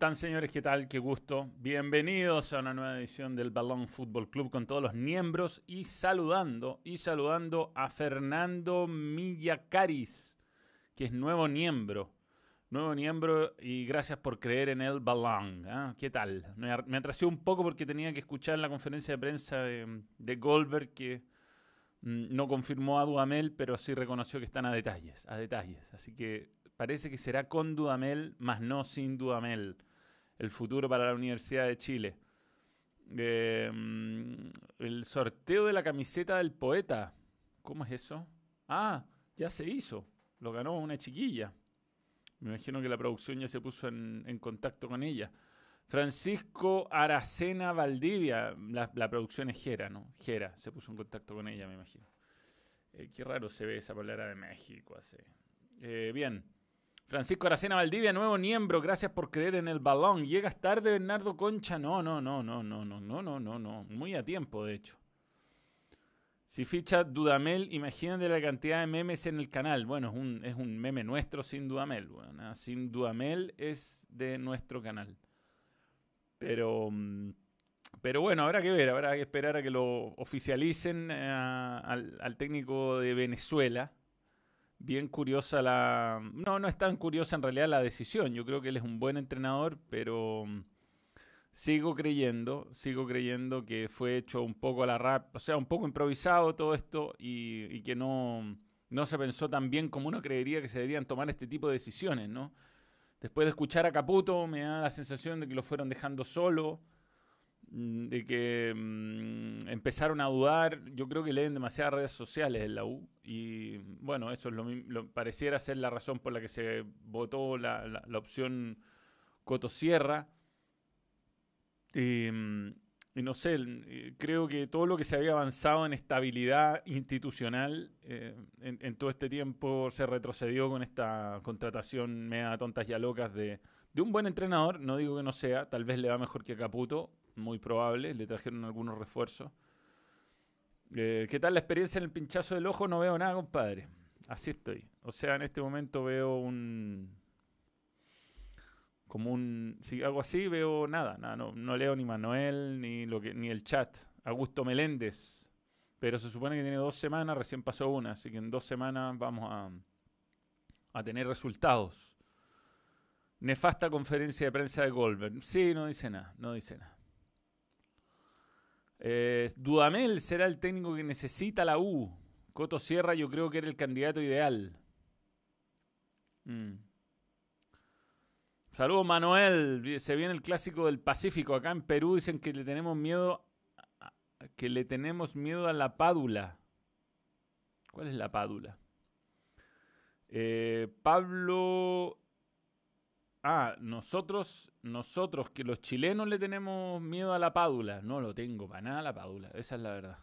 ¿Cómo están, señores? ¿Qué tal? Qué gusto. Bienvenidos a una nueva edición del Balón Fútbol Club con todos los miembros y saludando, y saludando a Fernando Millacaris, que es nuevo miembro. Nuevo miembro y gracias por creer en el Balón. ¿ah? ¿Qué tal? Me, me atrasé un poco porque tenía que escuchar la conferencia de prensa de, de Goldberg que mm, no confirmó a Dudamel, pero sí reconoció que están a detalles, a detalles. Así que parece que será con Dudamel, más no sin Dudamel, el futuro para la Universidad de Chile. Eh, el sorteo de la camiseta del poeta. ¿Cómo es eso? Ah, ya se hizo. Lo ganó una chiquilla. Me imagino que la producción ya se puso en, contacto con ella. Francisco Aracena Valdivia. La, producción es Jera, ¿no? Jera se puso en contacto con ella, me imagino. Eh, qué raro se ve esa polera de México. Así. Eh, bien. Francisco Aracena Valdivia, nuevo miembro, gracias por creer en el balón. ¿Llegas tarde, Bernardo Concha? No, no, no, no, no, no, no, no, no, no. Muy a tiempo, de hecho. Si ficha Dudamel, imagínate la cantidad de memes en el canal. Bueno, es un, es un meme nuestro sin Dudamel. Bueno, sin Dudamel es de nuestro canal. Pero, pero bueno, habrá que ver, habrá que esperar a que lo oficialicen eh, al, al técnico de Venezuela bien curiosa la... No, no es tan curiosa en realidad la decisión. Yo creo que él es un buen entrenador, pero mm, sigo creyendo, sigo creyendo que fue hecho un poco a la rap, o sea, un poco improvisado todo esto y, y que no, no se pensó tan bien como uno creería que se deberían tomar este tipo de decisiones, ¿no? Después de escuchar a Caputo me da la sensación de que lo fueron dejando solo de que mmm, empezaron a dudar. Yo creo que leen demasiadas redes sociales en la U y bueno, eso es lo, lo pareciera ser la razón por la que se votó la, la, opción Coto Sierra. Y, y, no sé, creo que todo lo que se había avanzado en estabilidad institucional eh, en, todo este tiempo se retrocedió con esta contratación media tontas y locas de, de un buen entrenador. No digo que no sea, tal vez le va mejor que a Caputo, muy probable, le trajeron algunos refuerzos. Eh, ¿Qué tal la experiencia en el pinchazo del ojo? No veo nada, compadre. Así estoy. O sea, en este momento veo un... Como un... Si hago así, veo nada. nada no, no, leo ni Manuel, ni, lo que, ni el chat. Augusto Meléndez. Pero se supone que tiene dos semanas, recién pasó una. Así que en dos semanas vamos a, a tener resultados. Nefasta conferencia de prensa de Goldberg. Sí, no dice nada, no dice nada. Eh, Dudamel será el técnico que necesita la U. Coto Sierra yo creo que era el candidato ideal. Mm. Saludos Manuel, se viene el clásico del Pacífico. Acá en Perú dicen que le tenemos miedo a, que le tenemos miedo a la pádula. ¿Cuál es la pádula? Eh, Pablo Ah, nosotros, nosotros que los chilenos le tenemos miedo a la pádula. No lo tengo para nada la pádula, esa es la verdad.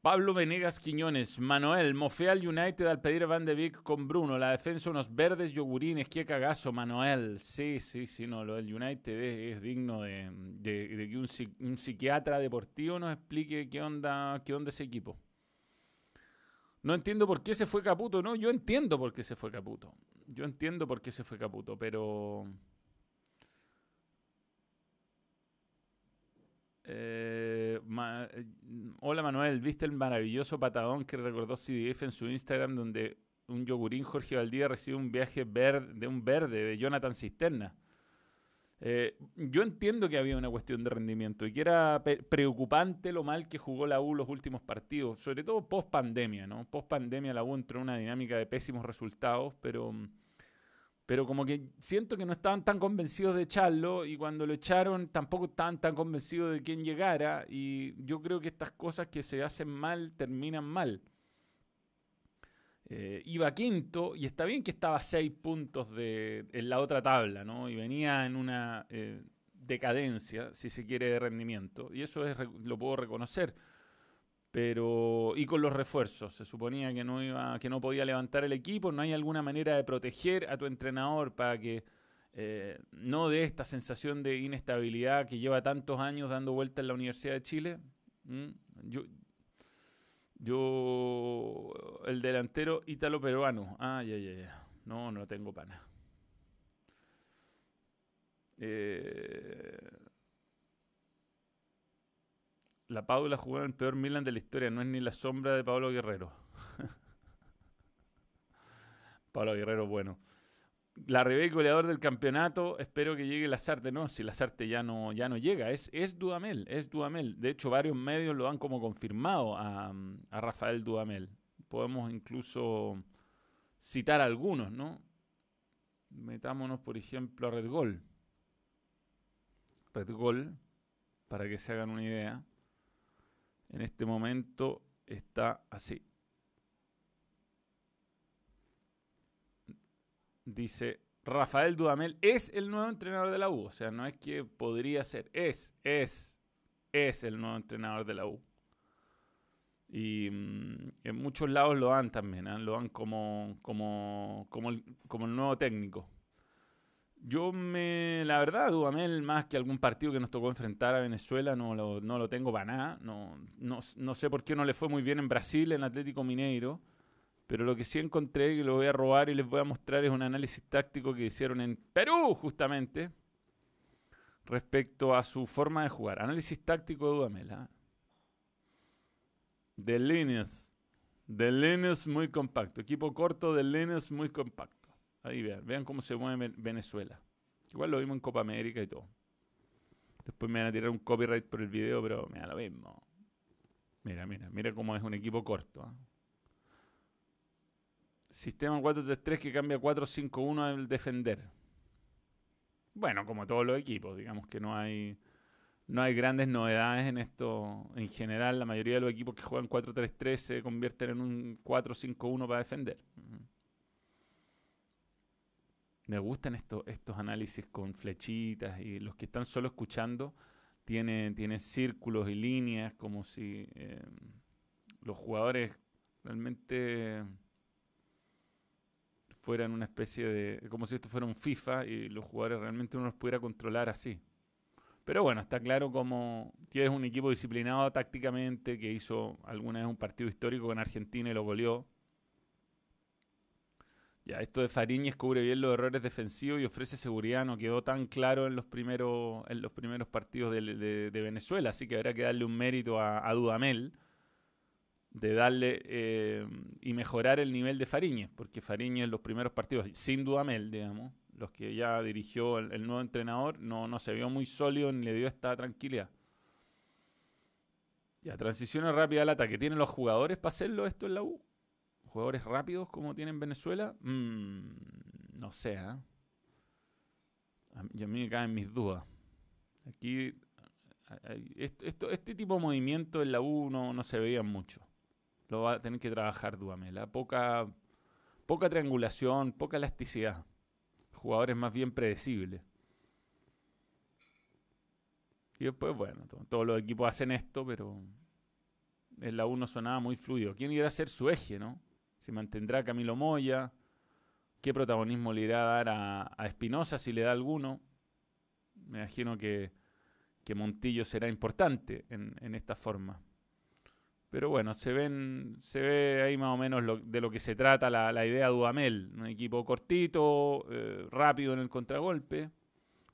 Pablo Venegas Quiñones, Manuel, mofea al United al pedir a Van de Beek con Bruno, la defensa unos verdes yogurines, qué cagazo, Manuel. Sí, sí, sí, no, lo del United es, digno de que un, un, psiquiatra deportivo nos explique qué onda, qué onda ese equipo. No entiendo por qué se fue Caputo, no, yo entiendo por qué se fue Caputo. Yo entiendo por qué se fue Caputo, pero... Eh, ma Hola Manuel, ¿viste el maravilloso patadón que recordó CDF en su Instagram donde un yogurín Jorge Valdía recibe un viaje verde, de un verde de Jonathan Cisterna? Eh, yo entiendo que había una cuestión de rendimiento y que era preocupante lo mal que jugó la U los últimos partidos, sobre todo post pandemia, ¿no? Post pandemia la U entró en una dinámica de pésimos resultados, pero, pero como que siento que no estaban tan convencidos de echarlo y cuando lo echaron tampoco estaban tan convencidos de quién llegara y yo creo que estas cosas que se hacen mal terminan mal. Eh, iba quinto y está bien que estaba a seis puntos de, en la otra tabla, ¿no? Y venía en una eh, decadencia, si se quiere, de rendimiento. Y eso es, lo puedo reconocer. Pero, y con los refuerzos, se suponía que no, iba, que no podía levantar el equipo. ¿No hay alguna manera de proteger a tu entrenador para que eh, no dé esta sensación de inestabilidad que lleva tantos años dando vuelta en la Universidad de Chile? ¿Mm? Yo, yo, el delantero ítalo-peruano. Ah, ya, ya, ya. No, no tengo pana. Eh, la Paula jugó en el peor Milan de la historia, no es ni la sombra de Pablo Guerrero. Pablo Guerrero, bueno. La Ribey goleador del campeonato, espero que llegue Lazarte. No, si Lazarte ya no, ya no llega, es, es Dudamel, es Dudamel. De hecho, varios medios lo han como confirmado a, a Rafael Dudamel. Podemos incluso citar algunos, ¿no? Metámonos, por ejemplo, a Red Gol. Red Gol, para que se hagan una idea en este momento está así. Dice, Rafael Dudamel es el nuevo entrenador de la U. O sea, no es que podría ser, es, es, es el nuevo entrenador de la U. Y mm, en muchos lados lo dan también, ¿eh? lo dan como, como, como, como el nuevo técnico. Yo me, la verdad, Dudamel, más que algún partido que nos tocó enfrentar a Venezuela, no lo, no lo tengo para nada. No, no, no, sé por qué no le fue muy bien en Brasil, en Atlético Mineiro. Pero lo que sí encontré, que lo voy a robar y les voy a mostrar, es un análisis táctico que hicieron en Perú, justamente, respecto a su forma de jugar. Análisis táctico de Dudamel. ¿ah? De líneas. De líneas muy compacto. Equipo corto de líneas muy compacto. Ahí vean, vean cómo se mueve Venezuela. Igual lo vimos en Copa América y todo. Después me van a tirar un copyright por el video, pero me lo mismo. Mira, mira, mira cómo es un equipo corto. ¿ah? Sistema 4-3-3 que cambia 4-5-1 al defender. Bueno, como todos los equipos, digamos que no hay, no hay grandes novedades en esto. En general, la mayoría de los equipos que juegan 4-3-3 se convierten en un 4-5-1 para defender. Me gustan estos, estos análisis con flechitas y los que están solo escuchando tienen, tienen círculos y líneas como si eh, los jugadores realmente fueran una especie de... como si esto fuera un FIFA y los jugadores realmente uno los pudiera controlar así. Pero bueno, está claro como que es un equipo disciplinado tácticamente, que hizo alguna vez un partido histórico con Argentina y lo goleó. Ya, esto de Fariñez cubre bien los errores defensivos y ofrece seguridad. No quedó tan claro en los primeros, en los primeros partidos de, Venezuela, así que habrá que darle un mérito a, Dudamel de darle eh, y mejorar el nivel de Fariñez, porque Fariñez en los primeros partidos, sin Dudamel, digamos, los que ya dirigió el, nuevo entrenador, no, no se vio muy sólido ni le dio esta tranquilidad. Ya, transiciones rápidas al ataque. ¿Tienen los jugadores para hacerlo esto en la U? jugadores rápidos como tiene en Venezuela, mm, no sé. ¿eh? A, mí, me caen mis dudas. Aquí, esto, este tipo de movimiento en la U no, se veía mucho. Lo va a tener que trabajar Duamela. Poca, poca triangulación, poca elasticidad. Jugadores más bien predecibles. Y después, bueno, todos los equipos hacen esto, pero en la U no sonaba muy fluido. ¿Quién irá a ser su eje, no? ¿Se mantendrá Camilo Moya? ¿Qué protagonismo le irá a dar a, Espinosa si le da alguno? Me imagino que, Montillo será importante en, esta forma. Pero bueno, se, ven, se ve ahí más o menos de lo que se trata la, idea de Dudamel. Un equipo cortito, eh, rápido en el contragolpe,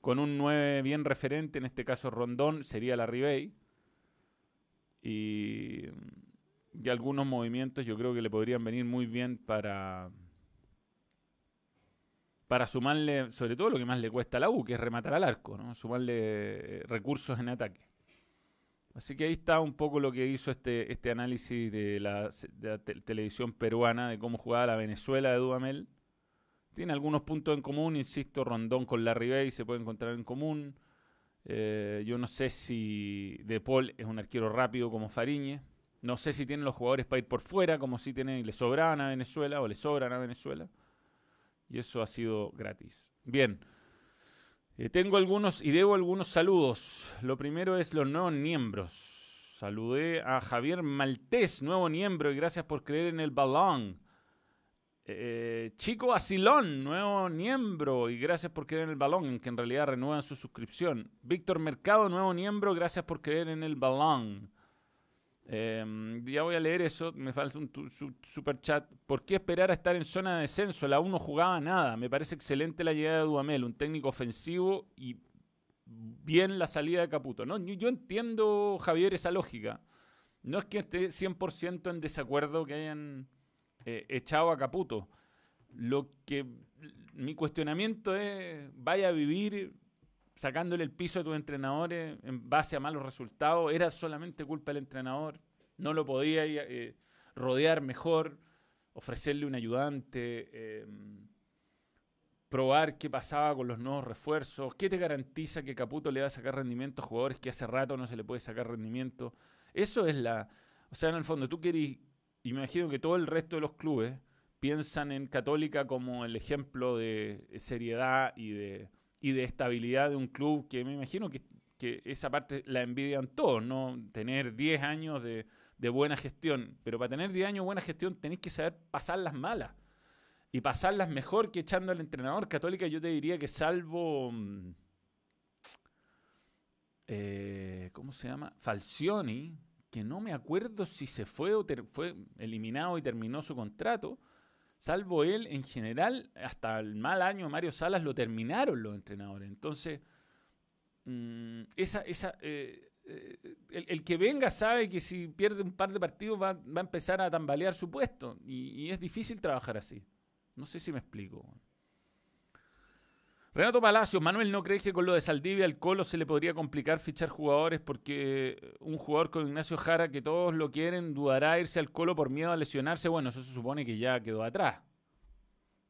con un 9 bien referente, en este caso Rondón, sería la Ribey. Y y algunos movimientos yo creo que le podrían venir muy bien para para sumarle, sobre todo lo que más le cuesta a la U, que es rematar al arco, ¿no? sumarle eh, recursos en ataque. Así que ahí está un poco lo que hizo este, este análisis de la, televisión peruana de cómo jugaba la Venezuela de Dudamel. Tiene algunos puntos en común, insisto, Rondón con Larry Bay se puede encontrar en común. Eh, yo no sé si De Paul es un arquero rápido como Fariñez. No sé si tienen los jugadores para ir por fuera, como si tienen y le sobraban a Venezuela o le sobran a Venezuela. Y eso ha sido gratis. Bien. Eh, tengo algunos y debo algunos saludos. Lo primero es los nuevos miembros. Saludé a Javier Maltés, nuevo miembro, y gracias por creer en el balón. Eh, Chico Asilón, nuevo miembro, y gracias por creer en el balón, en que en realidad renuevan su suscripción. Víctor Mercado, nuevo miembro, gracias por creer en el balón. Em, ya voy a leer eso, me falta un super chat. ¿Por qué esperar a estar en zona de descenso? La 1 jugaba nada. Me parece excelente la llegada de Duamel, un técnico ofensivo y bien la salida de Caputo. ¿no? Yo, entiendo, Javier, esa lógica. No es que esté 100% en desacuerdo que hayan eh, echado a Caputo. Lo que mi cuestionamiento es, vaya a vivir sacándole el piso a tus entrenadores en base a malos resultados. Era solamente culpa del entrenador. No lo podía eh, rodear mejor, ofrecerle un ayudante. Em, probar qué pasaba con los nuevos refuerzos, qué te garantiza que Caputo le va a sacar rendimiento a jugadores que hace rato no se le puede sacar rendimiento. Eso es la... O sea, en el fondo, tú querís, imagino que todo el resto de los clubes piensan en Católica como el ejemplo de seriedad y de, y de estabilidad de un club que me imagino que, esa parte la envidian todos, ¿no? Tener 10 años de, de buena gestión. Pero para tener 10 años de buena gestión tenéis que saber pasar las malas y pasarlas mejor que echando al entrenador. Católica yo te diría que salvo... Mm, eh, ¿Cómo se llama? Falcioni, que no me acuerdo si se fue o fue eliminado y terminó su contrato. Salvo él, en general, hasta el mal año Mario Salas lo terminaron los entrenadores. Entonces, mm, esa, esa, eh, eh, el, que venga sabe que si pierde un par de partidos va, a empezar a tambalear su puesto. y es difícil trabajar así. No sé si me explico. Renato Palacios, Manuel, ¿no crees que con lo de Saldivia al Colo se le podría complicar fichar jugadores? Porque un jugador con Ignacio Jara, que todos lo quieren, dudará irse al Colo por miedo a lesionarse. Bueno, eso se supone que ya quedó atrás.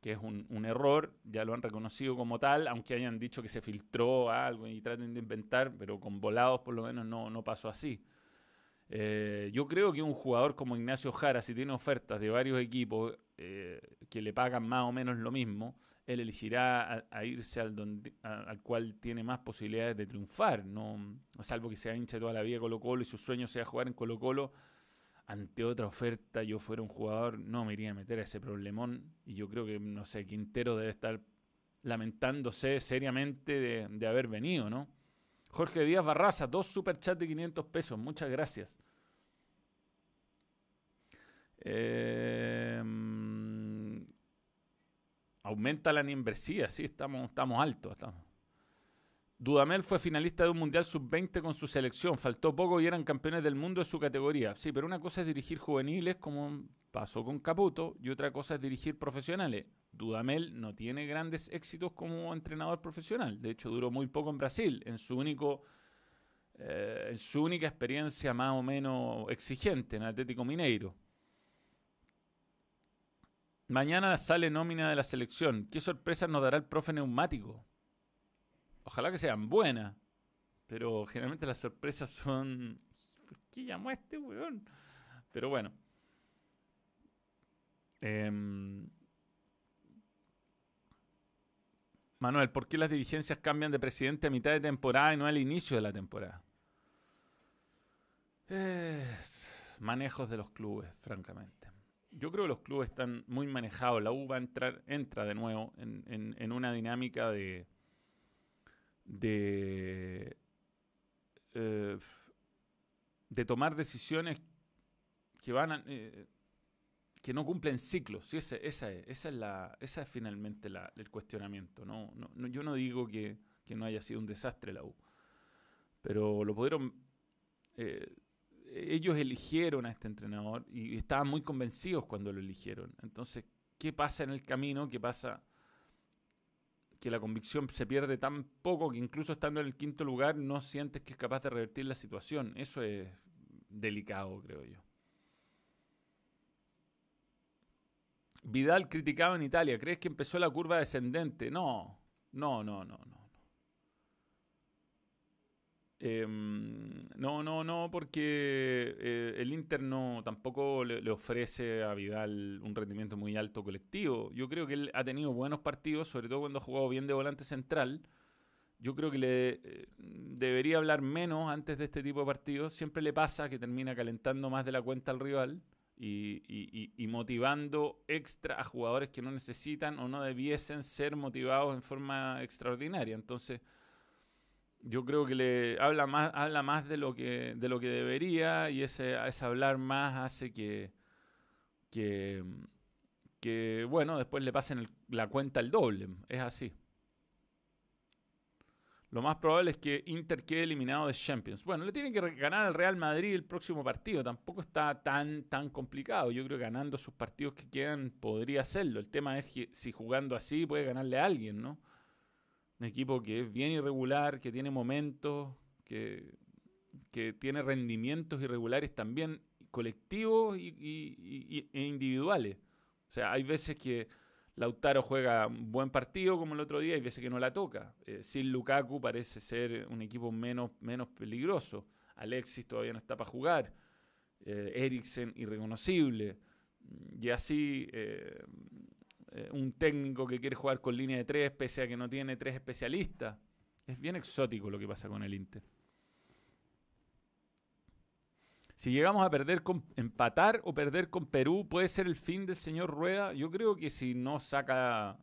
Que es un, error, ya lo han reconocido como tal, aunque hayan dicho que se filtró algo y traten de inventar, pero con volados por lo menos no, no pasó así. Eh, yo creo que un jugador como Ignacio Jara, si tiene ofertas de varios equipos eh, que le pagan más o menos lo mismo, él elegirá a, irse al, donde, al cual tiene más posibilidades de triunfar, no salvo que sea hincha toda la vida Colo Colo y su sueño sea jugar en Colo Colo. Ante otra oferta, yo fuera un jugador, no me iría a meter a ese problemón. Y yo creo que, no sé, Quintero debe estar lamentándose seriamente de, de haber venido, ¿no? Jorge Díaz Barraza, dos superchats de 500 pesos. Muchas gracias. Eh, Aumenta la inversión, sí, estamos, estamos altos. Dudamel fue finalista de un Mundial Sub-20 con su selección. Faltó poco y eran campeones del mundo de su categoría. Sí, pero una cosa es dirigir juveniles, como pasó con Caputo, y otra cosa es dirigir profesionales. Dudamel no tiene grandes éxitos como entrenador profesional. De hecho, duró muy poco en Brasil, en su único... Eh, en su única experiencia más o menos exigente en Atlético Mineiro. Mañana sale nómina de la selección. ¿Qué sorpresa nos dará el profe neumático? Ojalá que sean buenas. Pero generalmente las sorpresas son. ¿Por qué llamó a este weón? Pero bueno. Em, Manuel, ¿por qué las dirigencias cambian de presidente a mitad de temporada y no al inicio de la temporada? Eh, manejos de los clubes, francamente yo creo que los clubes están muy manejados. La U va a entrar, entra de nuevo en, una dinámica de, de, eh, de tomar decisiones que van eh, que no cumplen ciclos. Sí, esa, es, esa, es la, esa es finalmente el cuestionamiento. ¿no? No, yo no digo que, no haya sido un desastre la U, pero lo pudieron eh, ellos eligieron a este entrenador y estaban muy convencidos cuando lo eligieron. Entonces, ¿qué pasa en el camino? ¿Qué pasa? Que la convicción se pierde tan poco que incluso estando en el quinto lugar no sientes que es capaz de revertir la situación. Eso es delicado, creo yo. Vidal criticado en Italia. ¿Crees que empezó la curva descendente? No, no, no, no, no. Em, no, no, no, porque eh, el Inter no tampoco le, ofrece a Vidal un rendimiento muy alto colectivo. Yo creo que él ha tenido buenos partidos, sobre todo cuando ha jugado bien de volante central. Yo creo que le eh, debería hablar menos antes de este tipo de partidos. Siempre le pasa que termina calentando más de la cuenta al rival y, y motivando extra a jugadores que no necesitan o no debiesen ser motivados en forma extraordinaria. Entonces yo creo que le habla más, habla más de lo que, de lo que debería y ese, ese hablar más hace que, que, que, bueno, después le pasen la cuenta el doble. Es así. lo más probable es que Inter quede eliminado de Champions. Bueno, le tiene que ganar al Real Madrid el próximo partido. Tampoco está tan, tan complicado. Yo creo que ganando sus partidos que quedan podría hacerlo. El tema es que si jugando así puede ganarle a alguien, ¿no? Un equipo que es bien irregular, que tiene momentos, que, que tiene rendimientos irregulares también colectivos y, e individuales. O sea, hay veces que Lautaro juega un buen partido como el otro día y veces que no la toca. Eh, sin Lukaku parece ser un equipo menos, menos peligroso. Alexis todavía no está para jugar. Eh, Eriksen irreconocible. Y así eh, eh, un técnico que quiere jugar con línea de tres pese a que no tiene tres especialistas. Es bien exótico lo que pasa con el Inter. Si llegamos a perder con empatar o perder con Perú, puede ser el fin del señor Rueda. Yo creo que si no saca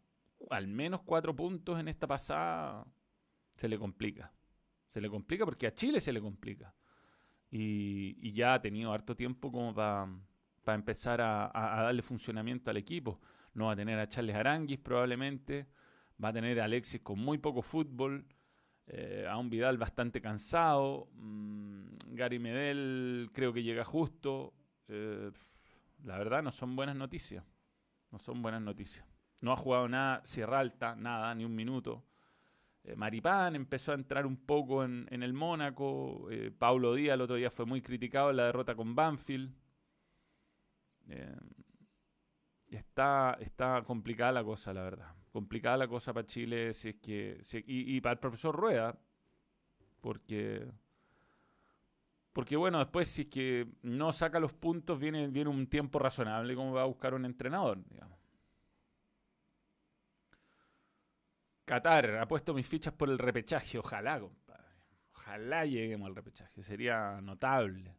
al menos cuatro puntos en esta pasada, se le complica. Se le complica porque a Chile se le complica. Y, ya ha tenido harto tiempo como para empezar a, darle funcionamiento al equipo. No va a tener a Charles Aranguis probablemente. Va a tener a Alexis con muy poco fútbol. Eh, a un Vidal bastante cansado. Mm, Gary Medel creo que llega justo. Eh, la verdad no son buenas noticias. No son buenas noticias. No ha jugado nada Sierra Alta, nada, ni un minuto. Eh, Maripán empezó a entrar un poco en, el Mónaco. Paulo Díaz el otro día fue muy criticado en la derrota con Banfield. Está, está complicada la cosa, la verdad. Complicada la cosa para Chile si es que y, para el profesor Rueda porque porque bueno después si es que no saca los puntos viene, viene un tiempo razonable como va a buscar un entrenador. Qatar ha puesto mis fichas por el repechaje ojalá compadre. Ojalá lleguemos al repechaje sería notable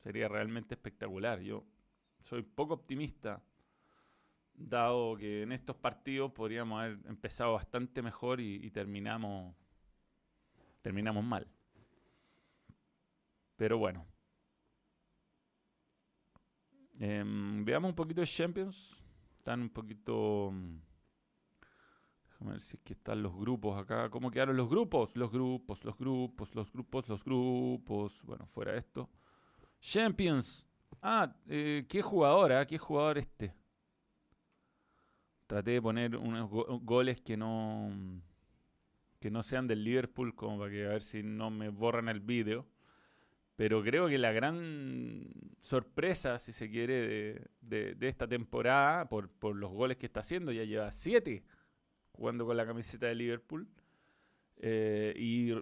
sería realmente espectacular. Yo soy poco optimista dado que en estos partidos podríamos haber empezado bastante mejor y, terminamos terminamos mal. Pero bueno. Em, veamos un poquito de Champions. Están un poquito... Déjame ver si es que están los grupos acá. ¿Cómo quedaron los grupos? Los grupos, los grupos, los grupos, los grupos. Bueno, fuera esto. Champions. Ah, eh, ¿qué jugador? Ah? ¿Qué jugador este? Traté de poner unos goles que no que no sean del Liverpool como para que a ver si no me borran el vídeo. Pero creo que la gran sorpresa si se quiere de, esta temporada por, los goles que está haciendo ya lleva siete jugando con la camiseta de Liverpool eh, y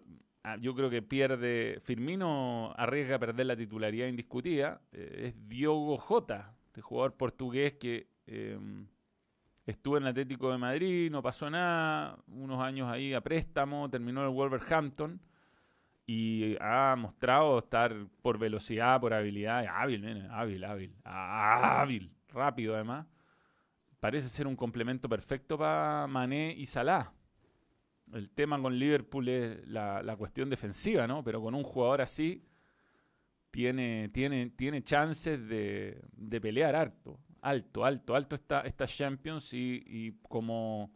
ah, yo creo que pierde Firmino arriesga a perder la titularidad indiscutida eh, es Diogo Jota este jugador portugués que em, Estuve en el Atlético de Madrid, no pasó nada, unos años ahí a préstamo, terminó en el Wolverhampton y ha mostrado estar por velocidad, por habilidad, hábil, hábil, hábil, hábil, rápido además. Parece ser un complemento perfecto para Mané y Salah. El tema con Liverpool es la, cuestión defensiva, ¿no? Pero con un jugador así tiene, tiene, tiene chances de, de pelear harto alto, alto, alto esta, esta Champions y, como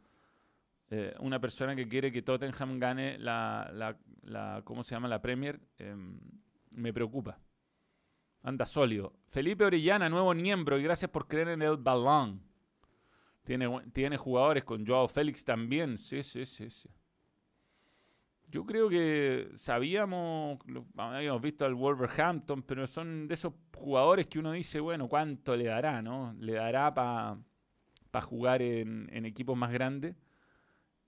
eh, una persona que quiere que Tottenham gane la, ¿cómo se llama? La Premier, em, me preocupa. Anda sólido. Felipe Orellana, nuevo miembro, y gracias por creer en el balón. Tiene, tiene jugadores con Joao Félix también. Sí, sí, sí, sí. Yo creo que sabíamos, habíamos visto al Wolverhampton, pero son de esos jugadores que uno dice, bueno, ¿cuánto le dará, no? Le dará para jugar en, equipos más grandes.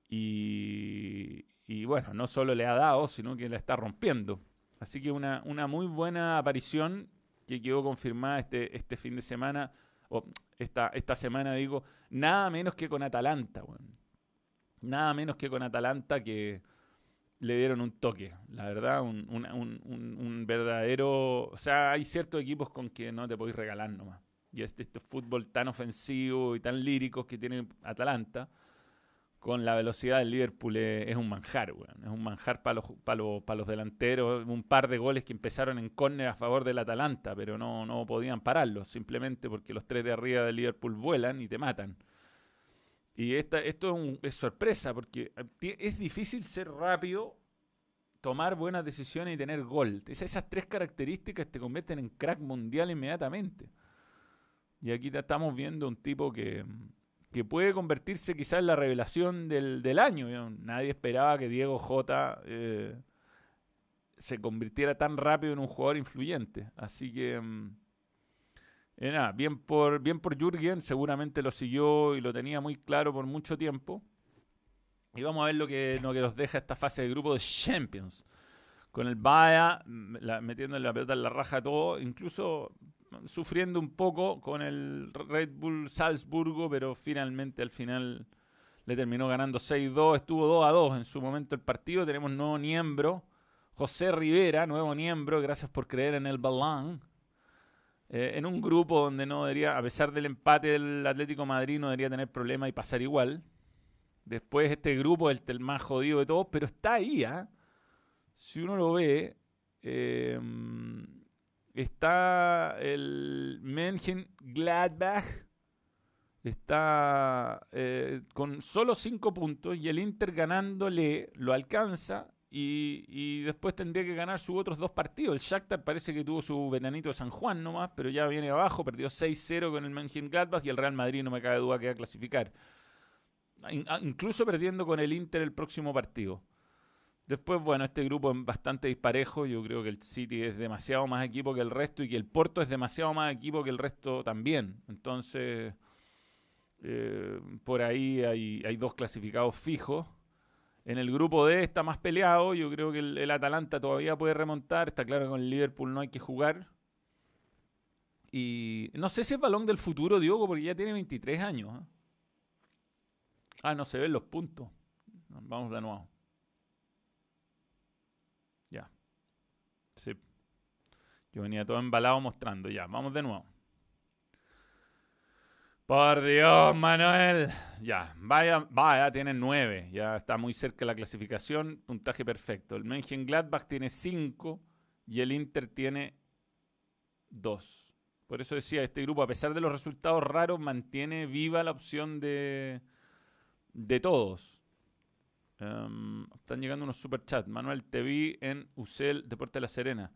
Y, bueno, no solo le ha dado, sino que la está rompiendo. Así que una, una muy buena aparición que quedó confirmada este, este fin de semana, o esta, esta semana digo, nada menos que con Atalanta. Bueno. Nada menos que con Atalanta que le dieron un toque, la verdad, un, un, verdadero... O sea, hay ciertos equipos con que no te podéis regalar nomás. Y este, este fútbol tan ofensivo y tan lírico que tiene Atalanta, con la velocidad del Liverpool es, un manjar, weón. Es un manjar para los, para los, para los delanteros. Un par de goles que empezaron en córner a favor del Atalanta, pero no, no podían pararlos, simplemente porque los tres de arriba del Liverpool vuelan y te matan. Y esta, esto es, sorpresa porque eh, es difícil ser rápido tomar buenas decisiones y tener gol. esas tres características te convierten en crack mundial inmediatamente. Y aquí estamos viendo un tipo que, puede convertirse quizás en la revelación del, año. Nadie esperaba que Diego J eh, se convirtiera tan rápido en un jugador influyente. Así que, mm, eh, bien por, bien por Jürgen, seguramente lo siguió y lo tenía muy claro por mucho tiempo. Y vamos a ver lo que, lo que nos deja esta fase de grupo de Champions. Con el Baya metiendo la pelota en la raja todo, incluso sufriendo un poco con el Red Bull Salzburgo, pero finalmente al final le terminó ganando 6-2. Estuvo 2-2 en su momento el partido. Tenemos nuevo miembro, José Rivera, nuevo miembro. Gracias por creer en el balón. Eh, en un grupo donde no debería, a pesar del empate del Atlético Madrid, no debería tener problema y pasar igual. Después este grupo es el más jodido de todos, pero está ahí, ¿ah? Si uno lo ve, em, está el Mengen Gladbach, está eh, con solo 5 puntos y el Inter ganándole lo alcanza y, después tendría que ganar sus otros dos partidos. El Shakhtar parece que tuvo su venanito de San Juan nomás, pero ya viene abajo, perdió 6-0 con el Mengen Gladbach y el Real Madrid no me cabe duda que va a clasificar incluso perdiendo con el Inter el próximo partido. Después, bueno, este grupo es bastante disparejo. Yo creo que el City es demasiado más equipo que el resto y que el Porto es demasiado más equipo que el resto también. Entonces, eh, por ahí hay, dos clasificados fijos. En el grupo D está más peleado. Yo creo que el, Atalanta todavía puede remontar. Está claro que con el Liverpool no hay que jugar. Y no sé si es balón del futuro, Diogo, porque ya tiene 23 años. ¿eh? Ah, no se ven los puntos. Vamos de nuevo. Ya. Sí. Yo venía todo embalado mostrando. Ya, vamos de nuevo. Por Dios, Manuel. Ya, vaya, vaya, tiene nueve. Ya está muy cerca la clasificación. Puntaje perfecto. El Gladbach tiene cinco y el Inter tiene dos. Por eso decía, este grupo, a pesar de los resultados raros, mantiene viva la opción de, de todos. Em, están llegando unos superchats. Manuel, te vi en Usel, Deporte de la Serena.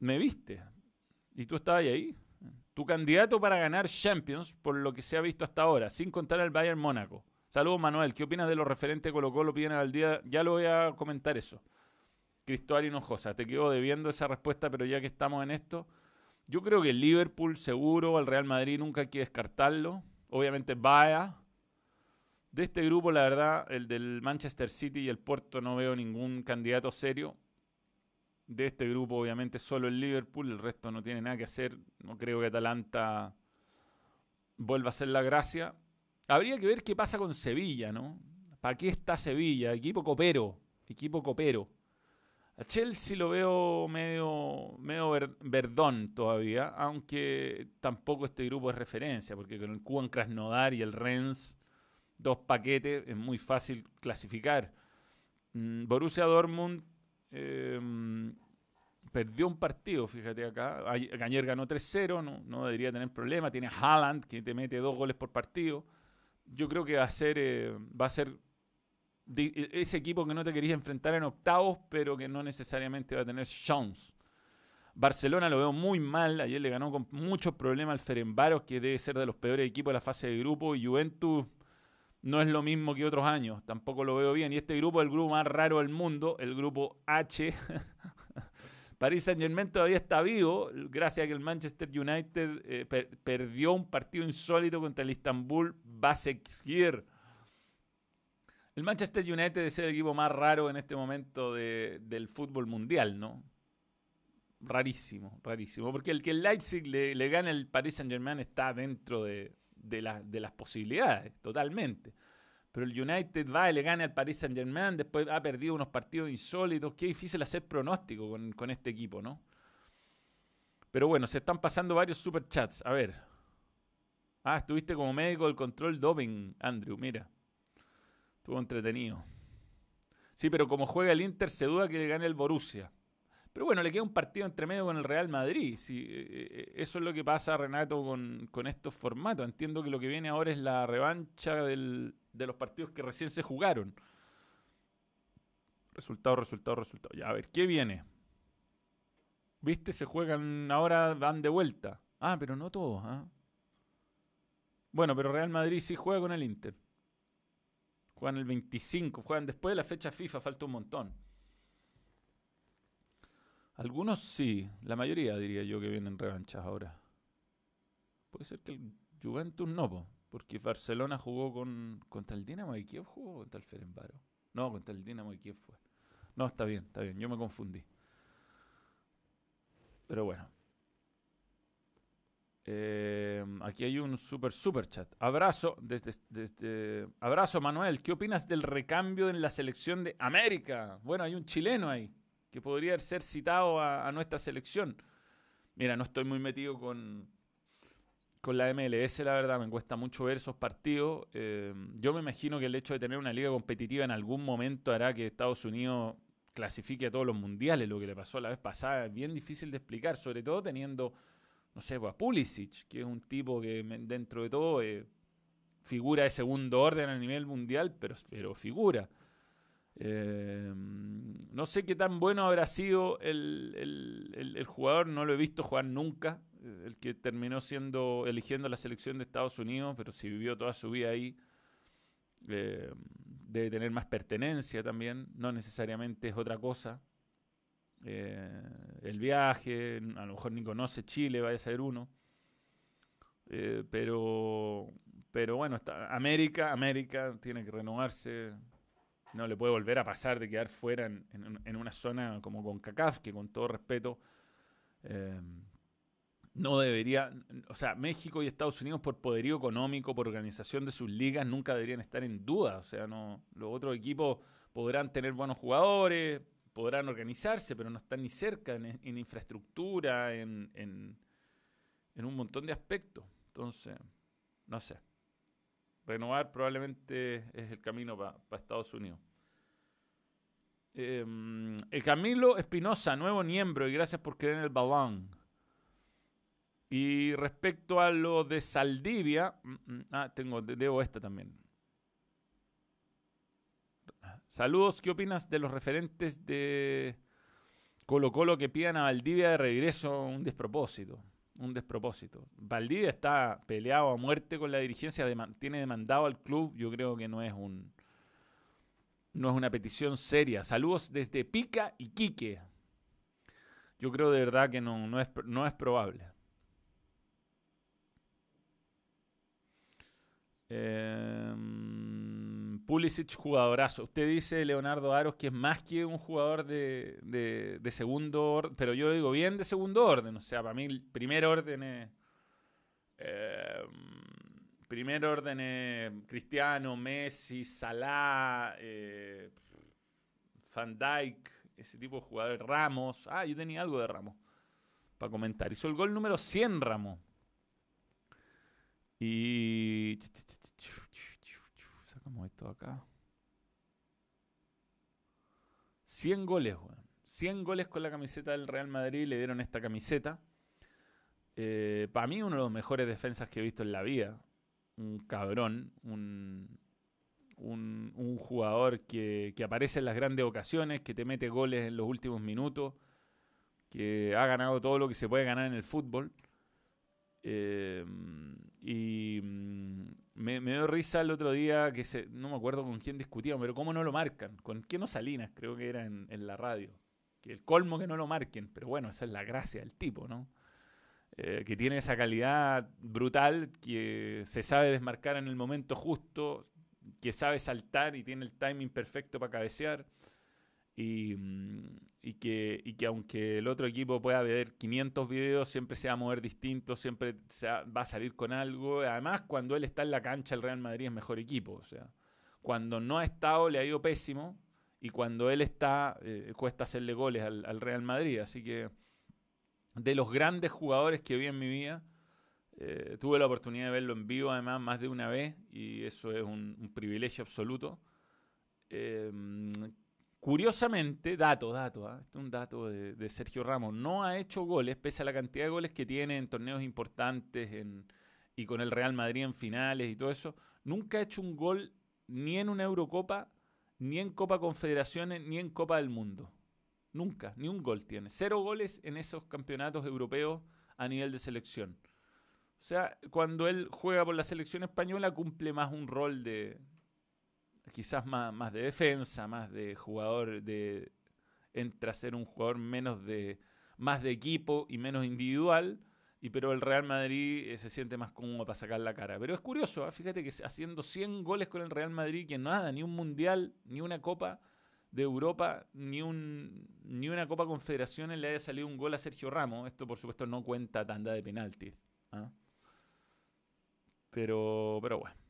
¿Me viste? ¿Y tú estabas ahí? Tu candidato para ganar Champions, por lo que se ha visto hasta ahora, sin contar al Bayern Mónaco. Saludos, Manuel. ¿Qué opinas de los referentes Colo Colo piden al día? Ya lo voy a comentar eso. Cristóbal Hinojosa, te quedo debiendo esa respuesta, pero ya que estamos en esto, yo creo que el Liverpool seguro, al Real Madrid nunca hay que descartarlo. Obviamente vaya, de este grupo, la verdad, el del Manchester City y el Porto no veo ningún candidato serio. De este grupo, obviamente, solo el Liverpool, el resto no tiene nada que hacer. No creo que Atalanta vuelva a ser la gracia. Habría que ver qué pasa con Sevilla, ¿no? ¿Para qué está Sevilla? Equipo copero, equipo copero. A Chelsea lo veo medio, medio verdón todavía, aunque tampoco este grupo es referencia, porque con el Cuban Krasnodar y el Rennes dos paquetes, es muy fácil clasificar. Mm, Borussia Dortmund em, perdió un partido, fíjate acá. Gañer ganó 3-0, no, no, debería tener problema. Tiene Haaland, que te mete dos goles por partido. Yo creo que va a ser, eh, va a ser e, ese equipo que no te querías enfrentar en octavos, pero que no necesariamente va a tener chance. Barcelona lo veo muy mal. Ayer le ganó con muchos problemas al Ferenbaros, que debe ser de los peores equipos de la fase de grupo. Y Juventus no es lo mismo que otros años, tampoco lo veo bien. Y este grupo es el grupo más raro del mundo, el grupo H. Paris Saint Germain todavía está vivo, gracias a que el Manchester United eh, perdió un partido insólito contra el Istanbul Basekir. El Manchester United es el equipo más raro en este momento del fútbol mundial, ¿no? Rarísimo, rarísimo. Porque el que el Leipzig le, le gane el Paris Saint Germain está dentro de, de, las posibilidades, totalmente. Pero el United va y le gana al Paris Saint Germain, después ha perdido unos partidos insólitos. Qué difícil hacer pronóstico con, con este equipo, ¿no? Pero bueno, se están pasando varios superchats. A ver. Ah, estuviste como médico del control doping, Andrew, mira. Estuvo entretenido. Sí, pero como juega el Inter, se duda que le gane el Borussia. Pero bueno, le queda un partido entre medio con el Real Madrid. Eh, eh, eso es lo que pasa, Renato, con, estos formatos. Entiendo que lo que viene ahora es la revancha de los partidos que recién se jugaron. Resultado, resultado, resultado. Ya, a ver, ¿qué viene? ¿Viste? Se juegan ahora, van de vuelta. Ah, pero no todos. ¿ah? Bueno, pero Real Madrid sí juega con el Inter. Juegan el 25, juegan después de la fecha FIFA, falta un montón. Algunos sí, la mayoría diría yo que vienen revanchas ahora. Puede ser que el Juventus no, porque Barcelona jugó con, contra el Dinamo de Kiev, jugó contra el Ferenbaro. No, contra el Dinamo de Kiev fue. No, está bien, está bien, yo me confundí. Pero bueno. Eh, aquí hay un super super chat. Abrazo desde, desde, abrazo Manuel. ¿Qué opinas del recambio en la selección de América? Bueno, hay un chileno ahí que podría ser citado a, nuestra selección. Mira, no estoy muy metido con, con la MLS, la verdad, me cuesta mucho ver esos partidos. Eh, yo me imagino que el hecho de tener una liga competitiva en algún momento hará que Estados Unidos clasifique a todos los mundiales, lo que le pasó la vez pasada, es bien difícil de explicar, sobre todo teniendo, no sé, pues, a Pulisic, que es un tipo que dentro de todo eh, figura de segundo orden a nivel mundial, pero, pero figura. Eh, no sé qué tan bueno habrá sido el, jugador, no lo he visto jugar nunca, el que terminó siendo eligiendo la selección de Estados Unidos, pero si vivió toda su vida ahí. Eh, debe tener más pertenencia también, no necesariamente es otra cosa. Eh, el viaje, a lo mejor ni conoce Chile, vaya a ser uno. Eh, pero, pero bueno, está, América, América tiene que renovarse. No le puede volver a pasar de quedar fuera en, una zona como con CACAF, que con todo respeto eh, no debería, o sea, México y Estados Unidos por poderío económico, por organización de sus ligas, nunca deberían estar en duda. O sea, no, los otros equipos podrán tener buenos jugadores, podrán organizarse, pero no están ni cerca en, infraestructura, en, en, un montón de aspectos. Entonces, no sé. Renovar probablemente es el camino para Estados Unidos. Eh, Camilo Espinosa, nuevo miembro, y gracias por creer en el balón. Y respecto a lo de Saldivia, mm, mm, ah, tengo, debo esta también. Saludos, ¿qué opinas de los referentes de Colo Colo que pidan a Valdivia de regreso? Un despropósito, un despropósito. Valdivia está peleado a muerte con la dirigencia, tiene demandado al club, yo creo que no es un no es una petición seria. Saludos desde Pica y Quique. Yo creo de verdad que no, no, es, no es probable. Eh, Pulisic, jugadorazo. Usted dice, Leonardo Aros, que es más que un jugador de, de, segundo orden, pero yo digo bien de segundo orden. O sea, para mí el primer orden es... Em, primer orden es Cristiano, Messi, Salah, eh, Van Dijk, ese tipo de jugadores. Ramos. Ah, yo tenía algo de Ramos para comentar. Hizo el gol número 100 Ramos. Y sacamos esto acá. 100 goles, 100 goles con la camiseta del Real Madrid le dieron esta camiseta. Eh, para mí uno de los mejores defensas que he visto en la vida. Un cabrón, un, un, jugador que, que, aparece en las grandes ocasiones, que te mete goles en los últimos minutos, que ha ganado todo lo que se puede ganar en el fútbol. Eh, y mm, me, dio risa el otro día que no me acuerdo con quién discutían, pero cómo no lo marcan. Con no Salinas, creo que era en, la radio. Que el colmo que no lo marquen, pero bueno, esa es la gracia del tipo, ¿no? Eh, que tiene esa calidad brutal, que se sabe desmarcar en el momento justo, que sabe saltar y tiene el timing perfecto para cabecear. Y, mm, y que aunque el otro equipo pueda ver 500 videos, siempre se va a mover distinto, siempre va a salir con algo. Además, cuando él está en la cancha, el Real Madrid es mejor equipo. O sea, cuando no ha estado, le ha ido pésimo. Y cuando él está, eh, cuesta hacerle goles al, Real Madrid. Así que, de los grandes jugadores que vi en mi vida, eh, tuve la oportunidad de verlo en vivo, además, más de una vez. Y eso es un, privilegio absoluto. Eh, Curiosamente, dato, dato, este es un dato de, Sergio Ramos, no ha hecho goles, pese a la cantidad de goles que tiene en torneos importantes y con el Real Madrid en finales y todo eso, nunca ha hecho un gol ni en una Eurocopa ni en Copa Confederaciones ni en Copa del Mundo. Nunca, ni un gol tiene. Cero goles en esos campeonatos europeos a nivel de selección. O sea, cuando él juega por la selección española cumple más un rol de, quizás más, más de defensa, más de jugador de, entra a ser un jugador menos de, más de equipo y menos individual. Y pero el Real Madrid eh, se siente más cómodo para sacar la cara. Pero es curioso, ¿ah? fíjate que haciendo 100 goles con el Real Madrid, que nada, ni un mundial, ni una copa de Europa, ni, un, ni una Copa Confederaciones le haya salido un gol a Sergio Ramos. Esto, por supuesto, no cuenta tanda de penaltis. ¿ah? Pero, pero bueno.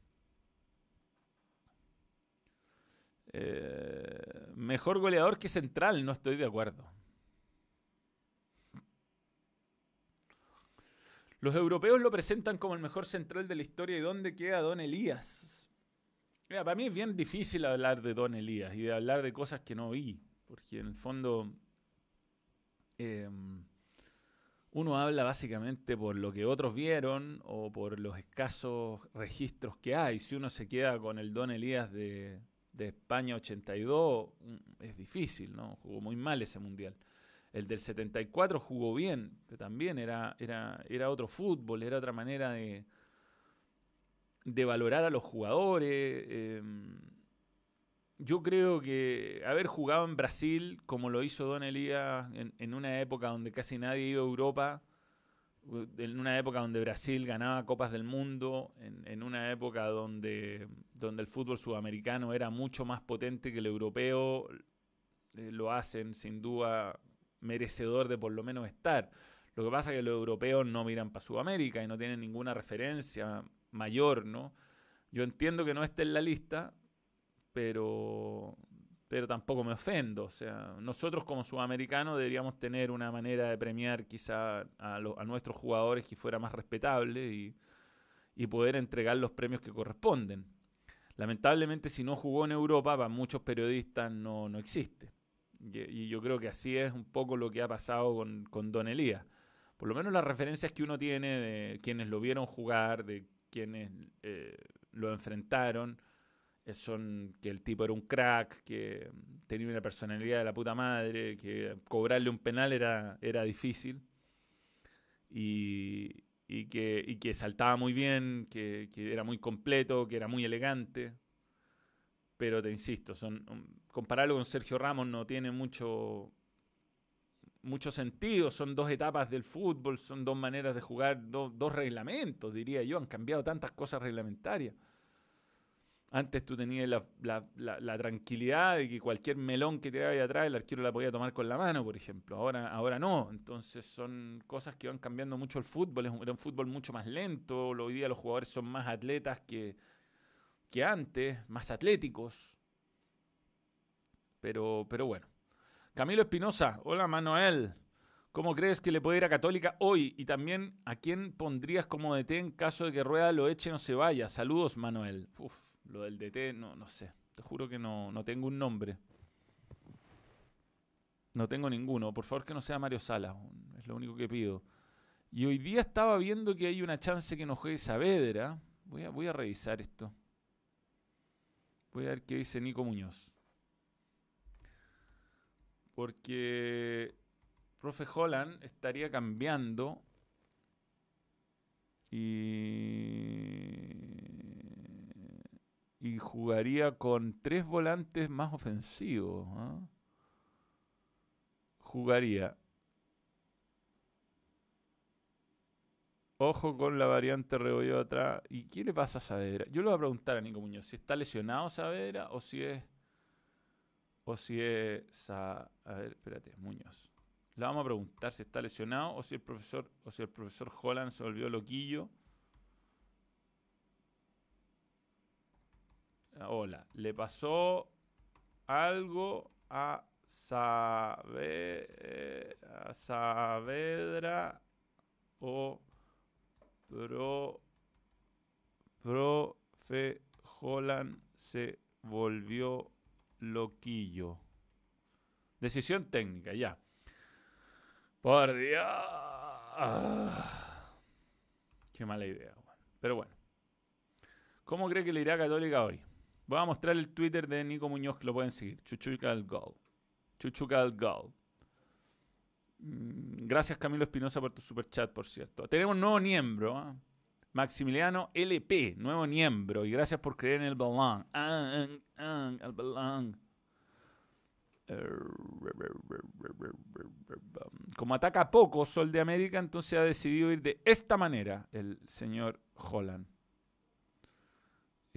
Eh, mejor goleador que central, no estoy de acuerdo. Los europeos lo presentan como el mejor central de la historia y dónde queda Don Elías. para mí es bien difícil hablar de Don Elías y de hablar de cosas que no vi, porque en el fondo em, uno habla básicamente por lo que otros vieron o por los escasos registros que hay. Si uno se queda con el Don Elías de, de España 82 mm, es difícil, ¿no? Jugó muy mal ese mundial. El del 74 jugó bien, que también era, era, era otro fútbol, era otra manera de, de valorar a los jugadores. Em, yo creo que haber jugado en Brasil, como lo hizo Don Elías, en, en una época donde casi nadie iba a Europa, en una época donde Brasil ganaba Copas del Mundo, en, una época donde, donde el fútbol sudamericano era mucho más potente que el europeo, eh, lo hacen sin duda merecedor de por lo menos estar. Lo que pasa es que los europeos no miran para Sudamérica y no tienen ninguna referencia mayor, ¿no? Yo entiendo que no esté en la lista, pero pero tampoco me ofendo. O sea, nosotros como sudamericanos deberíamos tener una manera de premiar quizá a, nuestros jugadores que fuera más respetable y, poder entregar los premios que corresponden. Lamentablemente, si no jugó en Europa, para muchos periodistas no, no existe. Y, yo creo que así es un poco lo que ha pasado con, con Don Elías. Por lo menos las referencias que uno tiene de quienes lo vieron jugar, de quienes eh, lo enfrentaron, son que el tipo era un crack, que tenía una personalidad de la puta madre, que cobrarle un penal era, era difícil y, que, que, saltaba muy bien, que, era muy completo, que era muy elegante. Pero te insisto, son, um, compararlo con Sergio Ramos no tiene mucho, mucho sentido. Son dos etapas del fútbol, son dos maneras de jugar, dos reglamentos, diría yo. Han cambiado tantas cosas reglamentarias. Antes tú tenías la, tranquilidad de que cualquier melón que te ahí atrás el arquero la podía tomar con la mano, por ejemplo. Ahora, ahora no. Entonces son cosas que van cambiando mucho el fútbol. Era un fútbol mucho más lento. Hoy día los jugadores son más atletas que, que antes, más atléticos. Pero, pero bueno. Camilo Espinosa, hola Manuel. ¿Cómo crees que le puede ir a Católica hoy? Y también, ¿a quién pondrías como DT en caso de que Rueda lo eche o se vaya? Saludos, Manuel. Uf. Lo del DT, no, no sé. Te juro que no, no tengo un nombre. No tengo ninguno. Por favor que no sea Mario Sala. Es lo único que pido. Y hoy día estaba viendo que hay una chance que no juegue Saavedra. Voy a, voy a revisar esto. Voy a ver qué dice Nico Muñoz. Porque profe Holland estaría cambiando y y jugaría con tres volantes más ofensivos. ¿ah? Jugaría. Ojo con la variante Rebollo atrás. ¿Y qué le pasa a Saavedra? Yo le voy a preguntar a Nico Muñoz si está lesionado Saavedra o si es. O si es. A ver, espérate, Muñoz. Le vamos a preguntar si está lesionado o si el profesor, o si el profesor Holland se volvió loquillo. Hola, le pasó algo a, Saavedra o pro, profe Holland se volvió loquillo. Decisión técnica, ya. Por Dios. Qué mala idea. Pero bueno. ¿Cómo cree que le irá Católica hoy? Voy a mostrar el Twitter de Nico Muñoz que lo pueden seguir. Chuchuca el Gol. Chuchuca. Mm, gracias Camilo Espinosa por tu super chat, por cierto. Tenemos nuevo miembro. ¿ah? Maximiliano LP, nuevo miembro. Y gracias por creer en el balón. El balón. Como ataca poco Sol de América, entonces ha decidido ir de esta manera el señor Holland.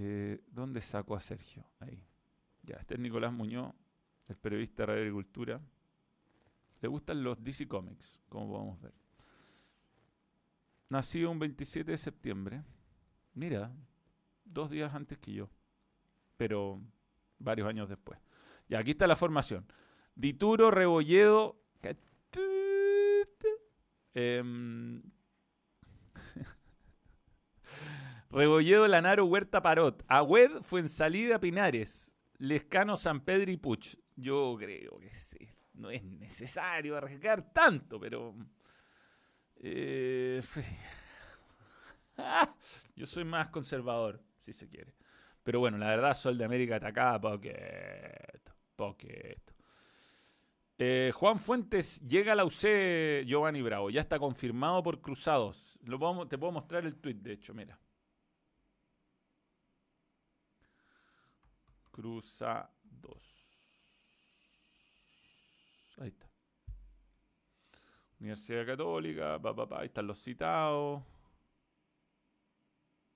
Eh, ¿Dónde saco a Sergio? Ahí. Ya, este es Nicolás Muñoz, el periodista de Radio Agricultura. Le gustan los DC Comics, como podemos ver. Nacido un 27 de septiembre. Mira, dos días antes que yo. Pero varios años después. Y aquí está la formación. Dituro, Rebolledo. Eh, Rebolledo, Lanaro, Huerta, Parot. Agüed, salida Pinares. Lescano, San Pedro y Puch. Yo creo que sí. No es necesario arriesgar tanto, pero. Eh, yo soy más conservador, si se quiere. Pero bueno, la verdad, Sol de América atacada, poquito, poquito. Eh, Juan Fuentes llega a la UC Giovanni Bravo. Ya está confirmado por Cruzados. Te puedo mostrar el tweet, de hecho, mira. Cruza 2. Ahí está. Universidad Católica, ahí están los citados.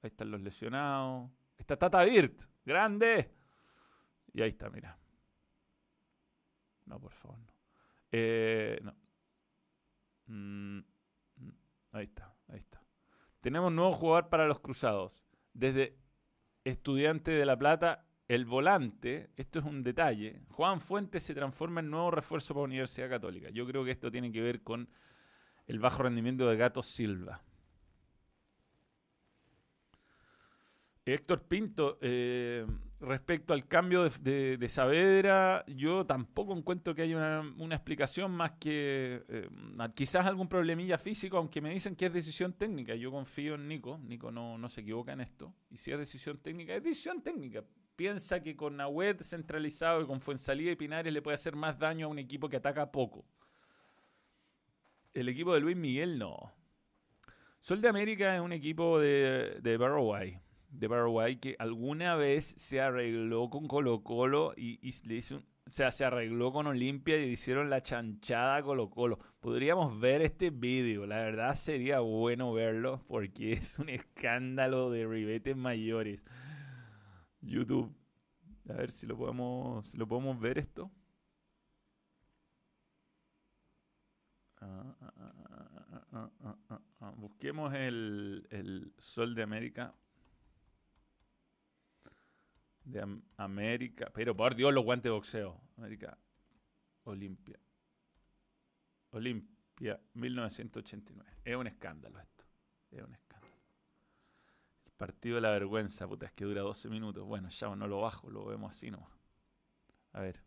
Ahí están los lesionados. Está Tata Birt, grande. Y ahí está, mira. No, por favor, no. Eh, no. Mm, mm, ahí está, ahí está. Tenemos nuevo jugador para los cruzados. Desde Estudiante de La Plata el volante, esto es un detalle, Juan Fuentes se transforma en nuevo refuerzo para Universidad Católica. Yo creo que esto tiene que ver con el bajo rendimiento de Gato Silva. Héctor Pinto, eh, respecto al cambio de, Saavedra, yo tampoco encuentro que haya una, explicación más que eh, quizás algún problemilla físico, aunque me dicen que es decisión técnica. Yo confío en Nico, Nico no se equivoca en esto. Y si es decisión técnica, es decisión técnica piensa que con Nahuet centralizado y con Fuensalida y Pinares le puede hacer más daño a un equipo que ataca poco. El equipo de Luis Miguel no. Sol de América es un equipo de, Paraguay. De Paraguay que alguna vez se arregló con Colo Colo y, le o sea, se arregló con Olimpia y hicieron la chanchada a Colo Colo. Podríamos ver este vídeo, la verdad sería bueno verlo porque es un escándalo de ribetes mayores. YouTube. A ver si lo podemos, si lo podemos ver esto. Busquemos el, el, Sol de América. De América. Pero por Dios, los guantes de boxeo. América. Olimpia. Olimpia, 1989. Es un escándalo esto. Es un escándalo. Partido de la vergüenza, puta, es que dura 12 minutos. Bueno, ya no lo bajo, lo vemos así nomás. A ver.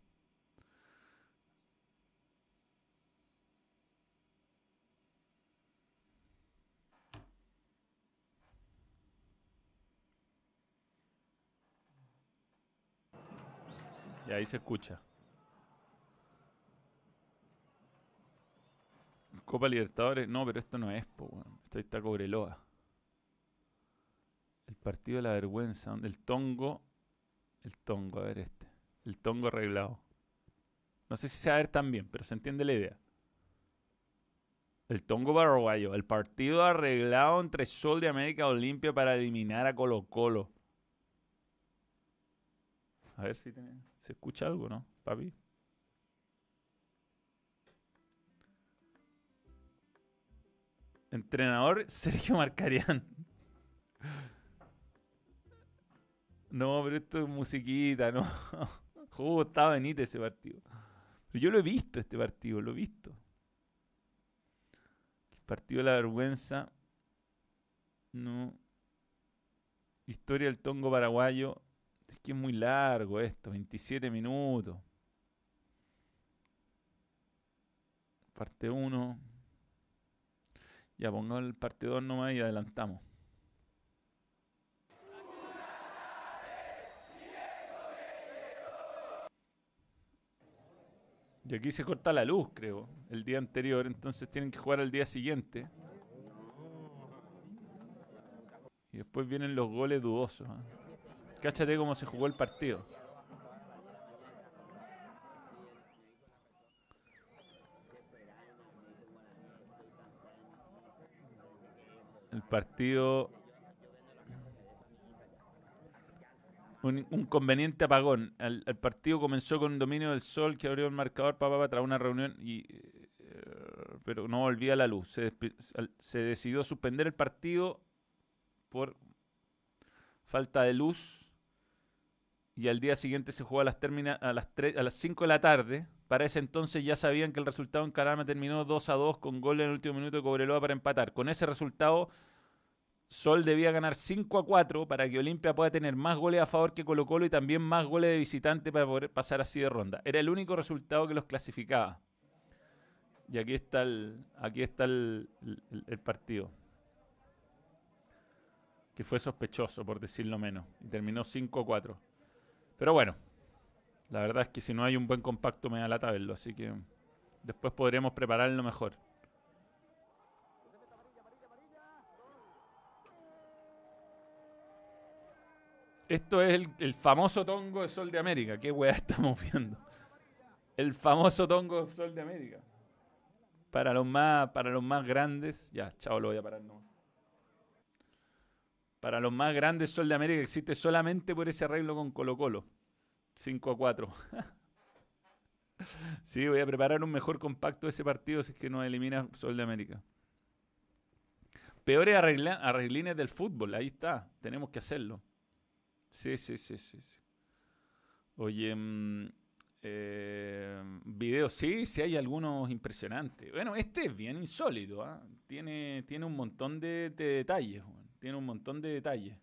Y ahí se escucha. Copa Libertadores, no, pero esto no es, po, Esto está Cobreloa. El partido de la vergüenza, donde el tongo, el tongo, a ver este, el tongo arreglado. No sé si se va a ver tan bien, pero se entiende la idea. El tongo paraguayo, el partido arreglado entre Sol de América Olimpia para eliminar a Colo Colo. A ver si se escucha algo, ¿no, papi? Entrenador Sergio Marcarián. No, pero esto es musiquita, no. Jugó estaba Benítez ese partido. Pero yo lo he visto este partido, lo he visto. El partido de la vergüenza. No. Historia del tongo paraguayo. Es que es muy largo esto, 27 minutos. Parte 1. Ya pongamos el parte 2 nomás y adelantamos. Y aquí se corta la luz, creo, el día anterior, entonces tienen que jugar al día siguiente. Y después vienen los goles dudosos. ¿ah? Cáchate cómo se jugó el partido. El partido un, conveniente apagón. El, partido comenzó con un dominio del sol que abrió el marcador para, tras una reunión, y, eh, pero no volvía la luz. Se, decidió suspender el partido por falta de luz y al día siguiente se jugó a las, a las, a las 5 de la tarde. Para ese entonces ya sabían que el resultado en Carama terminó 2 a 2 con gol en el último minuto de Cobreloa para empatar. Con ese resultado Sol debía ganar 5 a 4 para que Olimpia pueda tener más goles a favor que Colo Colo y también más goles de visitante para poder pasar así de ronda. Era el único resultado que los clasificaba. Y aquí está el, aquí está el, partido. Que fue sospechoso, por decirlo menos. Y terminó 5 a 4. Pero bueno, la verdad es que si no hay un buen compacto me da lata verlo. Así que después podremos prepararlo mejor. Esto es el, famoso tongo de Sol de América. ¿Qué weá estamos viendo? El famoso tongo de Sol de América. Para los más, para los más grandes. Ya, chao, lo voy a parar no. Para los más grandes, Sol de América existe solamente por ese arreglo con Colo Colo. 5 a 4. sí, voy a preparar un mejor compacto de ese partido si es que no elimina Sol de América. Peores arreglines del fútbol, ahí está, tenemos que hacerlo. Sí, sí, sí, sí. Oye, mm, eh, videos, sí, sí hay algunos impresionantes. Bueno, este es bien insólito, ¿ah? tiene, tiene un montón de, detalles, tiene un montón de detalles.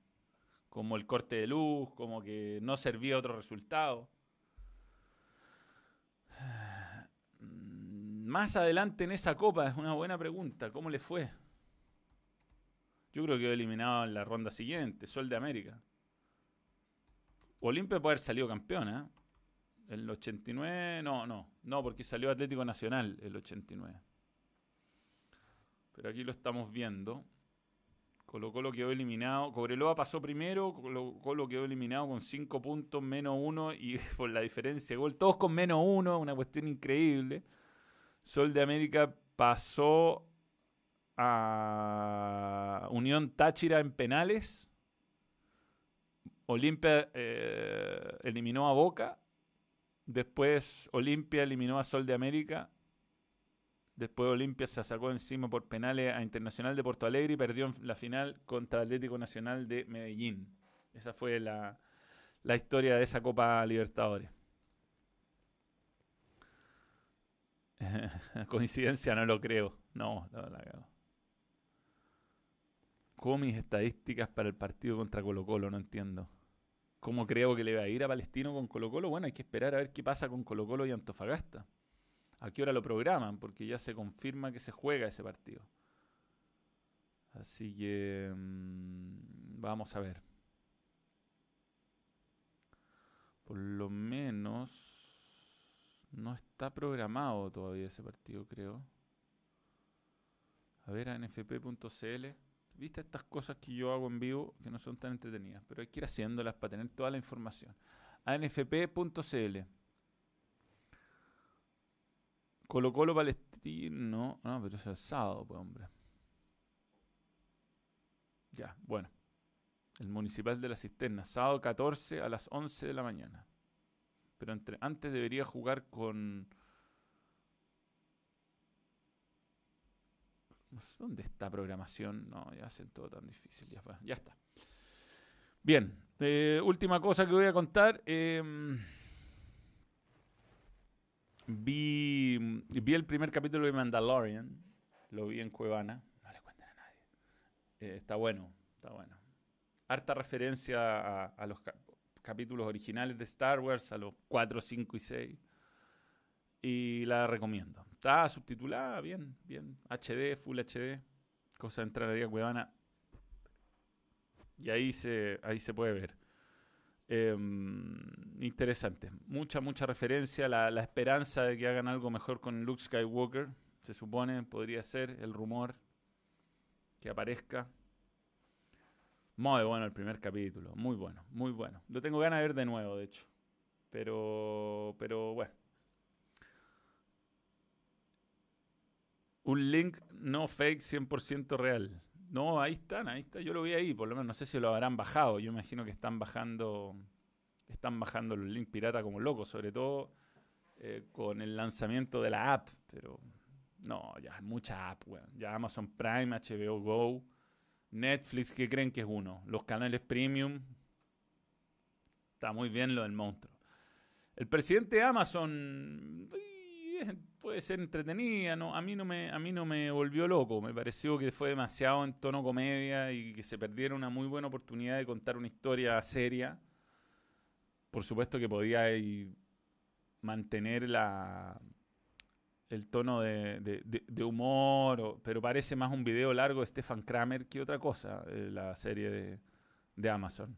Como el corte de luz, como que no servía otro resultado. Más adelante en esa copa, es una buena pregunta, ¿cómo le fue? Yo creo que eliminado en la ronda siguiente, Sol de América. Olimpia puede haber salido campeón, ¿eh? El 89, no, no, no, porque salió Atlético Nacional el 89. Pero aquí lo estamos viendo. Colo Colo quedó eliminado. Cobreloa pasó primero. Colo Colo quedó eliminado con 5 puntos, menos 1 y por la diferencia de gol. Todos con menos 1, una cuestión increíble. Sol de América pasó a Unión Táchira en penales. Olimpia eh, eliminó a Boca. Después Olimpia eliminó a Sol de América. Después Olimpia se sacó encima por penales a Internacional de Porto Alegre y perdió en la final contra Atlético Nacional de Medellín. Esa fue la, historia de esa Copa Libertadores. Coincidencia, no lo creo. No, no la cago. ¿Cómo mis estadísticas para el partido contra Colo Colo? No entiendo. ¿Cómo creo que le va a ir a Palestino con Colo Colo? Bueno, hay que esperar a ver qué pasa con Colo Colo y Antofagasta. ¿A qué hora lo programan? Porque ya se confirma que se juega ese partido. Así que mm, vamos a ver. Por lo menos no está programado todavía ese partido, creo. A ver, a nfp.cl. ¿Viste estas cosas que yo hago en vivo que no son tan entretenidas? Pero hay que ir haciéndolas para tener toda la información. ANFP.cl Colo Colo Palestino. No, pero es el sábado, pues, hombre. Ya, bueno. El Municipal de la Cisterna, sábado 14 a las 11 de la mañana. Pero entre, antes debería jugar con ¿Dónde está programación? No, ya hacen todo tan difícil. Ya, está. Bien, eh, última cosa que voy a contar. Em, vi, vi el primer capítulo de Mandalorian. Lo vi en Cuevana. No le cuenten a nadie. Eh, está bueno, está bueno. Harta referencia a, los capítulos originales de Star Wars, a los 4, 5 y 6. Y la recomiendo. Está subtitulada, bien, bien. HD, Full HD. Cosa de entrar a la Cuevana. Y ahí se, ahí se puede ver. Em, interesante. Mucha, mucha referencia. La, la, esperanza de que hagan algo mejor con Luke Skywalker. Se supone, podría ser el rumor que aparezca. Muy bueno el primer capítulo. Muy bueno, muy bueno. Lo tengo ganas de ver de nuevo, de hecho. Pero, pero bueno. Un link no fake 100% real. No, ahí están, ahí está. Yo lo vi ahí, por lo menos no sé si lo habrán bajado. Yo imagino que están bajando están bajando los links pirata como locos, sobre todo eh, con el lanzamiento de la app, pero no, ya mucha app, weón. Ya Amazon Prime, HBO Go, Netflix, ¿qué creen que es uno? Los canales premium. Está muy bien lo del monstruo. El presidente de Amazon puede ser entretenida, ¿no? A mí no me, a mí no me volvió loco. Me pareció que fue demasiado en tono comedia y que se perdiera una muy buena oportunidad de contar una historia seria. Por supuesto que podía mantener la, el tono de, humor, pero parece más un video largo de Stefan Kramer que otra cosa, eh, la serie de, Amazon.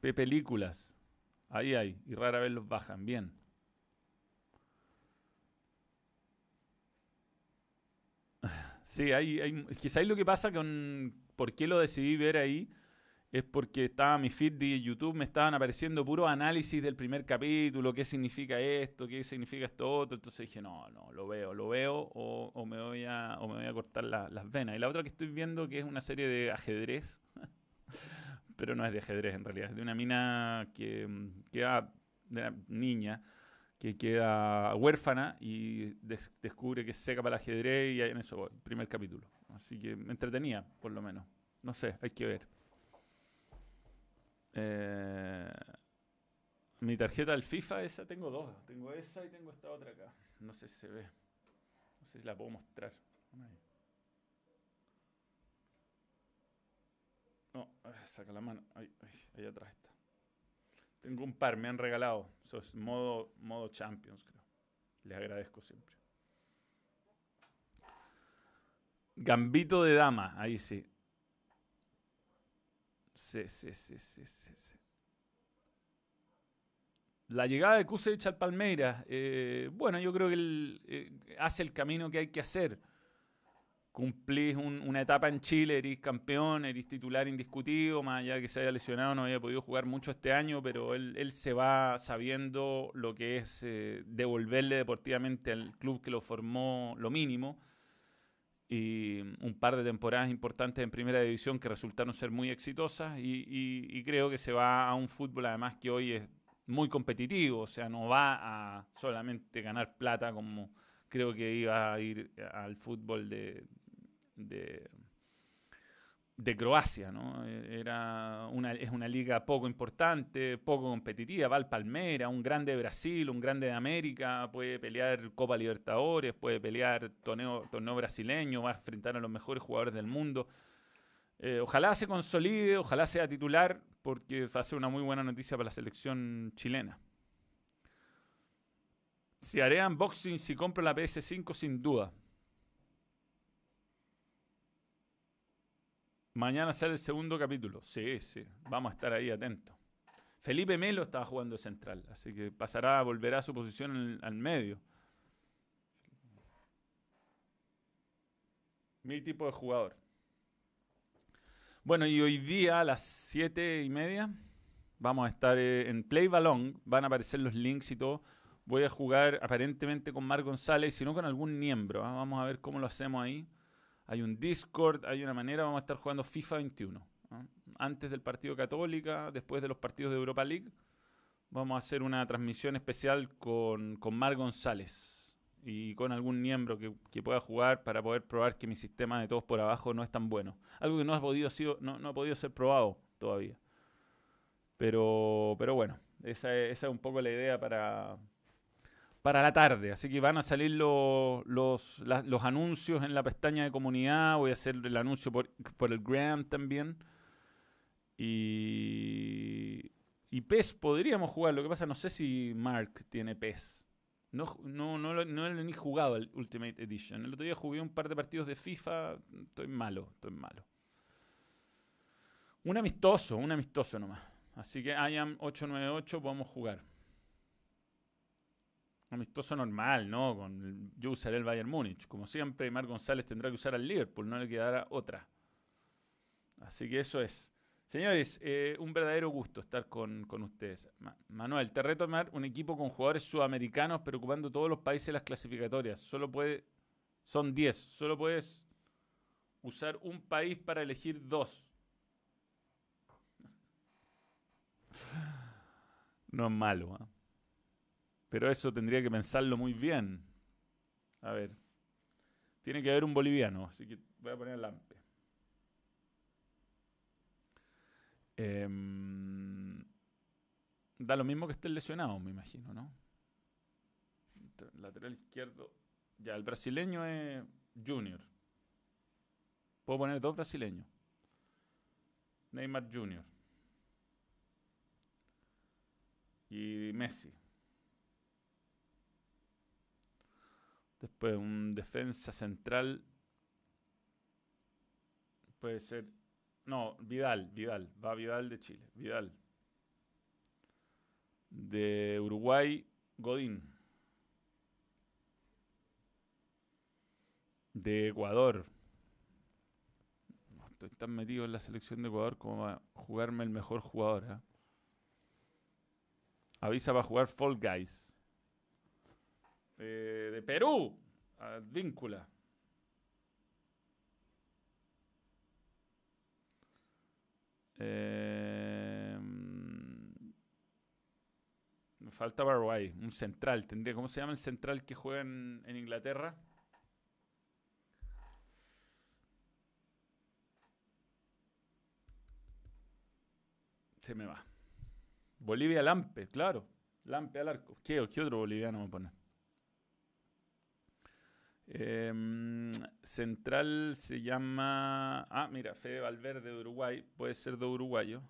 Películas, ahí hay, y rara vez los bajan, bien. Sí, hay, quizás lo que pasa con por qué lo decidí ver ahí es porque estaba mi feed de YouTube, me estaban apareciendo puro análisis del primer capítulo, qué significa esto, qué significa esto otro. Entonces dije, no, no, lo veo, lo veo o, me, voy a, me voy a cortar las venas. Y la otra que estoy viendo, que es una serie de ajedrez, pero no es de ajedrez en realidad, es de una mina que mm, queda, de una niña, que queda huérfana y descubre que es seca para el ajedrez y en eso voy, primer capítulo. Así que me entretenía, por lo menos. No sé, hay que ver. Eh, mi tarjeta del FIFA, esa tengo dos. Tengo esa y tengo esta otra acá. No sé si se ve. No sé si la puedo mostrar. No, saca la mano. Ahí, ahí, atrás está. Tengo un par, me han regalado. Eso es modo, modo Champions, creo. Les agradezco siempre. Gambito de dama, ahí sí. Sí, sí, sí, sí, sí. La llegada de Kusevich al Palmeiras, eh, bueno, yo creo que él eh, hace el camino que hay que hacer. Cumplís una etapa en Chile, eres campeón, eres titular indiscutido, más allá de que se haya lesionado, no había podido jugar mucho este año, pero él, se va sabiendo lo que es eh, devolverle deportivamente al club que lo formó lo mínimo. Y un par de temporadas importantes en primera división que resultaron ser muy exitosas y, creo que se va a un fútbol además que hoy es muy competitivo, o sea, no va a solamente ganar plata como creo que iba a ir al fútbol de de Croacia, ¿no? Era una, es una liga poco importante, poco competitiva, va al Palmera, un grande de Brasil, un grande de América, puede pelear Copa Libertadores, puede pelear torneo, torneo brasileño, va a enfrentar a los mejores jugadores del mundo. Eh, ojalá se consolide, ojalá sea titular, porque va a ser una muy buena noticia para la selección chilena. Si haré unboxing si compro la PS5, sin duda. Mañana sale el segundo capítulo. Sí, sí. Vamos a estar ahí atentos. Felipe Melo estaba jugando central, así que pasará, volverá a su posición al medio. Mi tipo de jugador. Bueno, y hoy día a las siete y media vamos a estar eh, en Play Balón. Van a aparecer los links y todo. Voy a jugar aparentemente con Mar González, si no con algún miembro. ¿ah? Vamos a ver cómo lo hacemos ahí hay un Discord, hay una manera, vamos a estar jugando FIFA 21. Antes del partido Católica, después de los partidos de Europa League, vamos a hacer una transmisión especial con, con Mar González y con algún miembro que, pueda jugar para poder probar que mi sistema de todos por abajo no es tan bueno. Algo que no ha podido, sido, no, no ha podido ser probado todavía. Pero, pero bueno, esa esa es un poco la idea para, para la tarde. Así que van a salir los, los, anuncios en la pestaña de comunidad. Voy a hacer el anuncio por, el Gram también. Y, y PES podríamos jugar. Lo que pasa, no sé si Mark tiene PES. No, no, no, no, he ni jugado el Ultimate Edition. El otro día jugué un par de partidos de FIFA. Estoy malo, estoy malo. Un amistoso, un amistoso nomás. Así que IAM 898 podemos jugar. Amistoso normal, ¿no? Con yo usaré el Bayern Múnich. Como siempre, Mar González tendrá que usar al Liverpool, no le quedará otra. Así que eso es. Señores, eh, un verdadero gusto estar con, ustedes. Manuel, te reto a un equipo con jugadores sudamericanos, pero ocupando todos los países las clasificatorias. Solo puede, son 10. Solo puedes usar un país para elegir dos. No es malo, ¿ah? Pero eso tendría que pensarlo muy bien. A ver, tiene que haber un boliviano, así que voy a poner Lampe. Em, da lo mismo que esté lesionado, me imagino, ¿no? Lateral izquierdo. Ya, el brasileño es Junior. Puedo poner dos brasileños. Neymar Junior. Y Messi. Después un defensa central. Puede ser. No, Vidal, Vidal. Va Vidal de Chile. Vidal. De Uruguay, Godín. De Ecuador. Estoy tan metido en la selección de Ecuador como a jugarme el mejor jugador. ¿eh? Avisa para jugar Fall Guys. Eh, de Perú, Advíncula. Me falta Paraguay, un central. Tendría, ¿Cómo se llama el central que juega en, en Inglaterra? Se me va. Bolivia Lampe, claro. Lampe al arco. ¿Qué, qué otro boliviano me pone? Em, central se llama. Ah, mira, Fede Valverde de Uruguay. Puede ser de uruguayo.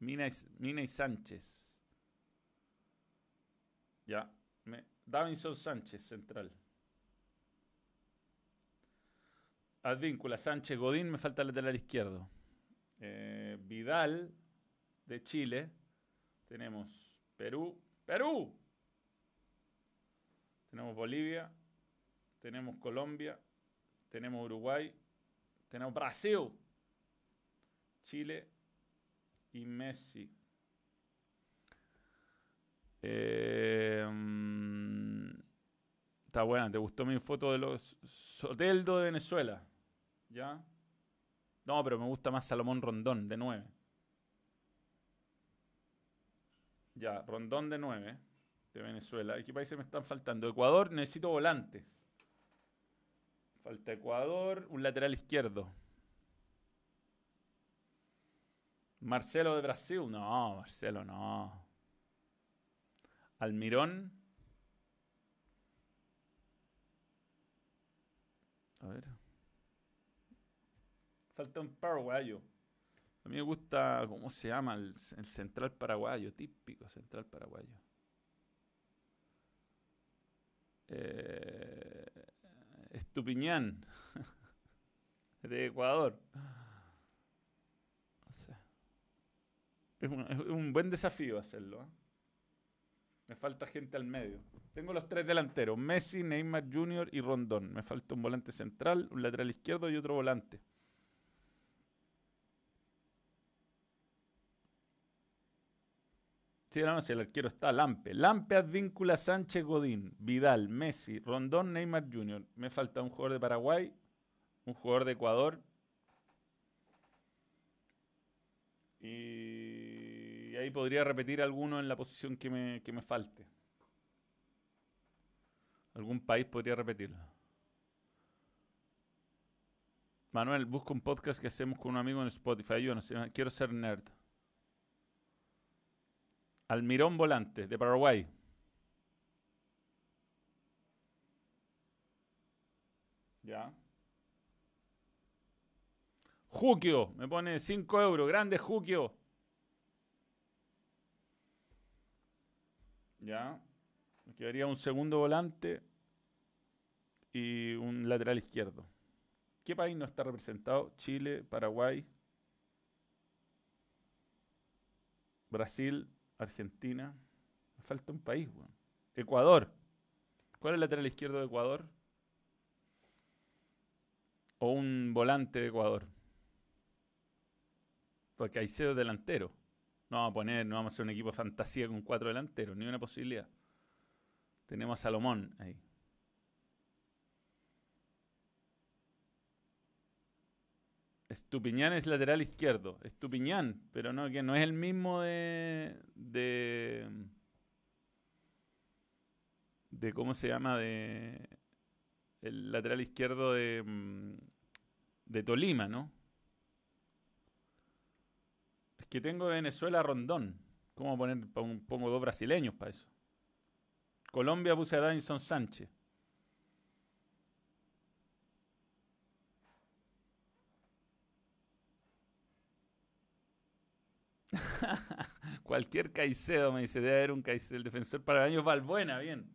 Mina y, Sánchez. Ya. Davinson Sánchez, central. Advíncula, Sánchez, Godín, me falta el lateral izquierdo. Eh, Vidal, de Chile. Tenemos Perú. ¡Perú! Tenemos Bolivia tenemos Colombia, tenemos Uruguay, tenemos Brasil, Chile y Messi. Eh, está buena, ¿te gustó mi foto de los Soteldo de Venezuela? ¿Ya? No, pero me gusta más Salomón Rondón, de 9. Ya, Rondón de 9, de Venezuela. ¿Qué países me están faltando? Ecuador, necesito volantes. Falta Ecuador, un lateral izquierdo. Marcelo de Brasil, no, Marcelo no. Almirón. A ver. Falta un paraguayo. A mí me gusta, ¿cómo se llama? El, central paraguayo, típico central paraguayo. Eh, Estupiñán, de Ecuador. es, un, buen desafío hacerlo. ¿eh? Me falta gente al medio. Tengo los tres delanteros, Messi, Neymar Jr. y Rondón. Me falta un volante central, un lateral izquierdo y otro volante. Sí, no, si el arquero está Lampe. Lampe, Advíncula, Sánchez, Godín, Vidal, Messi, Rondón, Neymar Jr. Me falta un jugador de Paraguay, un jugador de Ecuador. Y ahí podría repetir alguno en la posición que me, que me falte. Algún país podría repetirlo. Manuel, busca un podcast que hacemos con un amigo en Spotify. Yo no sé, quiero ser nerd. Almirón Volante, de Paraguay. Ya. Juquio, me pone 5 euros. Grande Juquio. Ya. Me quedaría un segundo volante y un lateral izquierdo. ¿Qué país no está representado? Chile, Paraguay. Brasil, Argentina. Me falta un país, weón. Ecuador. ¿Cuál es el lateral izquierdo de Ecuador? O un volante de Ecuador. Porque hay es delantero. No vamos a poner, no vamos a hacer un equipo de fantasía con cuatro delanteros, ni una posibilidad. Tenemos a Salomón ahí. Estupiñán es lateral izquierdo. Estupiñán, pero no, que no es el mismo de, de. de ¿Cómo se llama? De. El lateral izquierdo de. Mm, de Tolima, ¿no? Es que tengo Venezuela Rondón. ¿Cómo poner? Pongo dos brasileños para eso. Colombia puse a Davinson Sánchez. Cualquier Caicedo me dice, debe haber un Caicedo. El defensor para años Valbuena, bien.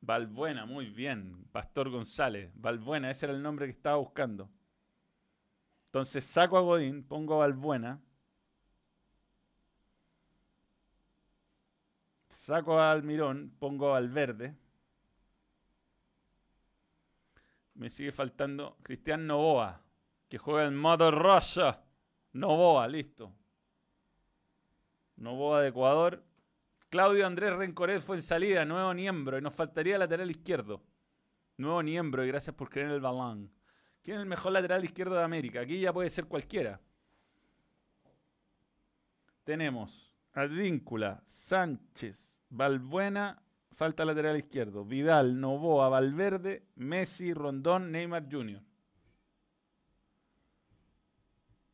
Valbuena, muy bien. Pastor González. Valbuena, ese era el nombre que estaba buscando. Entonces saco a Godín, pongo a Valbuena. Saco a Almirón, pongo a Valverde. Me sigue faltando Cristian Novoa que juega en Motor Rosa. Novoa, listo. Novoa de Ecuador. Claudio Andrés Rencoret fue en salida, nuevo miembro. Y nos faltaría lateral izquierdo. Nuevo miembro y gracias por creer el balón. ¿Quién es el mejor lateral izquierdo de América? Aquí ya puede ser cualquiera. Tenemos Advíncula, Sánchez, Valbuena, falta lateral izquierdo, Vidal, Novoa, Valverde, Messi, Rondón, Neymar Jr.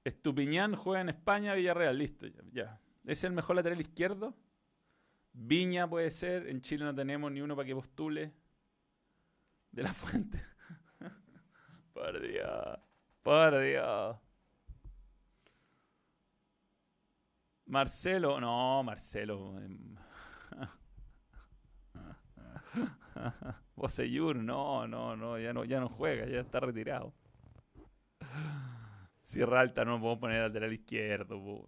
Estupiñán juega en España, Villarreal, listo, ya, ¿Es el mejor lateral izquierdo? Viña puede ser, en Chile no tenemos ni uno para que postule. De la fuente. por Dios, por Dios. Marcelo, no, Marcelo. Em, Boseyur, no, no, no, ya no, ya no juega, ya está retirado. Sierra Alta no lo podemos poner lateral izquierdo.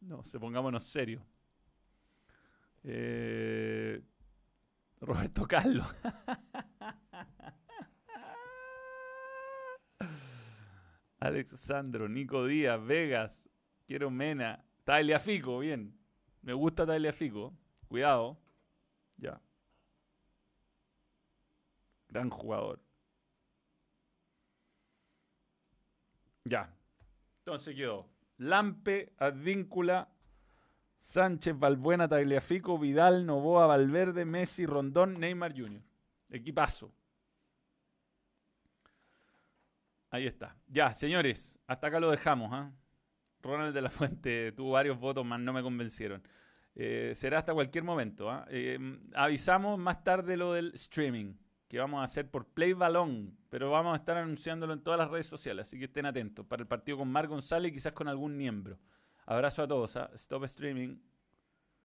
No, se pongámonos serios. Eh, Roberto Carlos. Alex Sandro, Nico Díaz, Vegas, quiero Mena, Fico, bien. Me gusta Fico. Cuidado. Ya. Gran jugador. Ya. Entonces quedó Lampe, Advíncula, Sánchez, Valbuena, Tagliafico, Vidal, Novoa, Valverde, Messi, Rondón, Neymar Jr. Equipazo. Ahí está. Ya, señores, hasta acá lo dejamos. ¿ah? Ronald de la Fuente tuvo varios votos, más no me convencieron. Eh, será hasta cualquier momento. ¿ah? Eh, avisamos más tarde lo del streaming que vamos a hacer por Play Balón, pero vamos a estar anunciándolo en todas las redes sociales, así que estén atentos para el partido con Mar González y quizás con algún miembro. Abrazo a todos, ¿ah? Stop Streaming.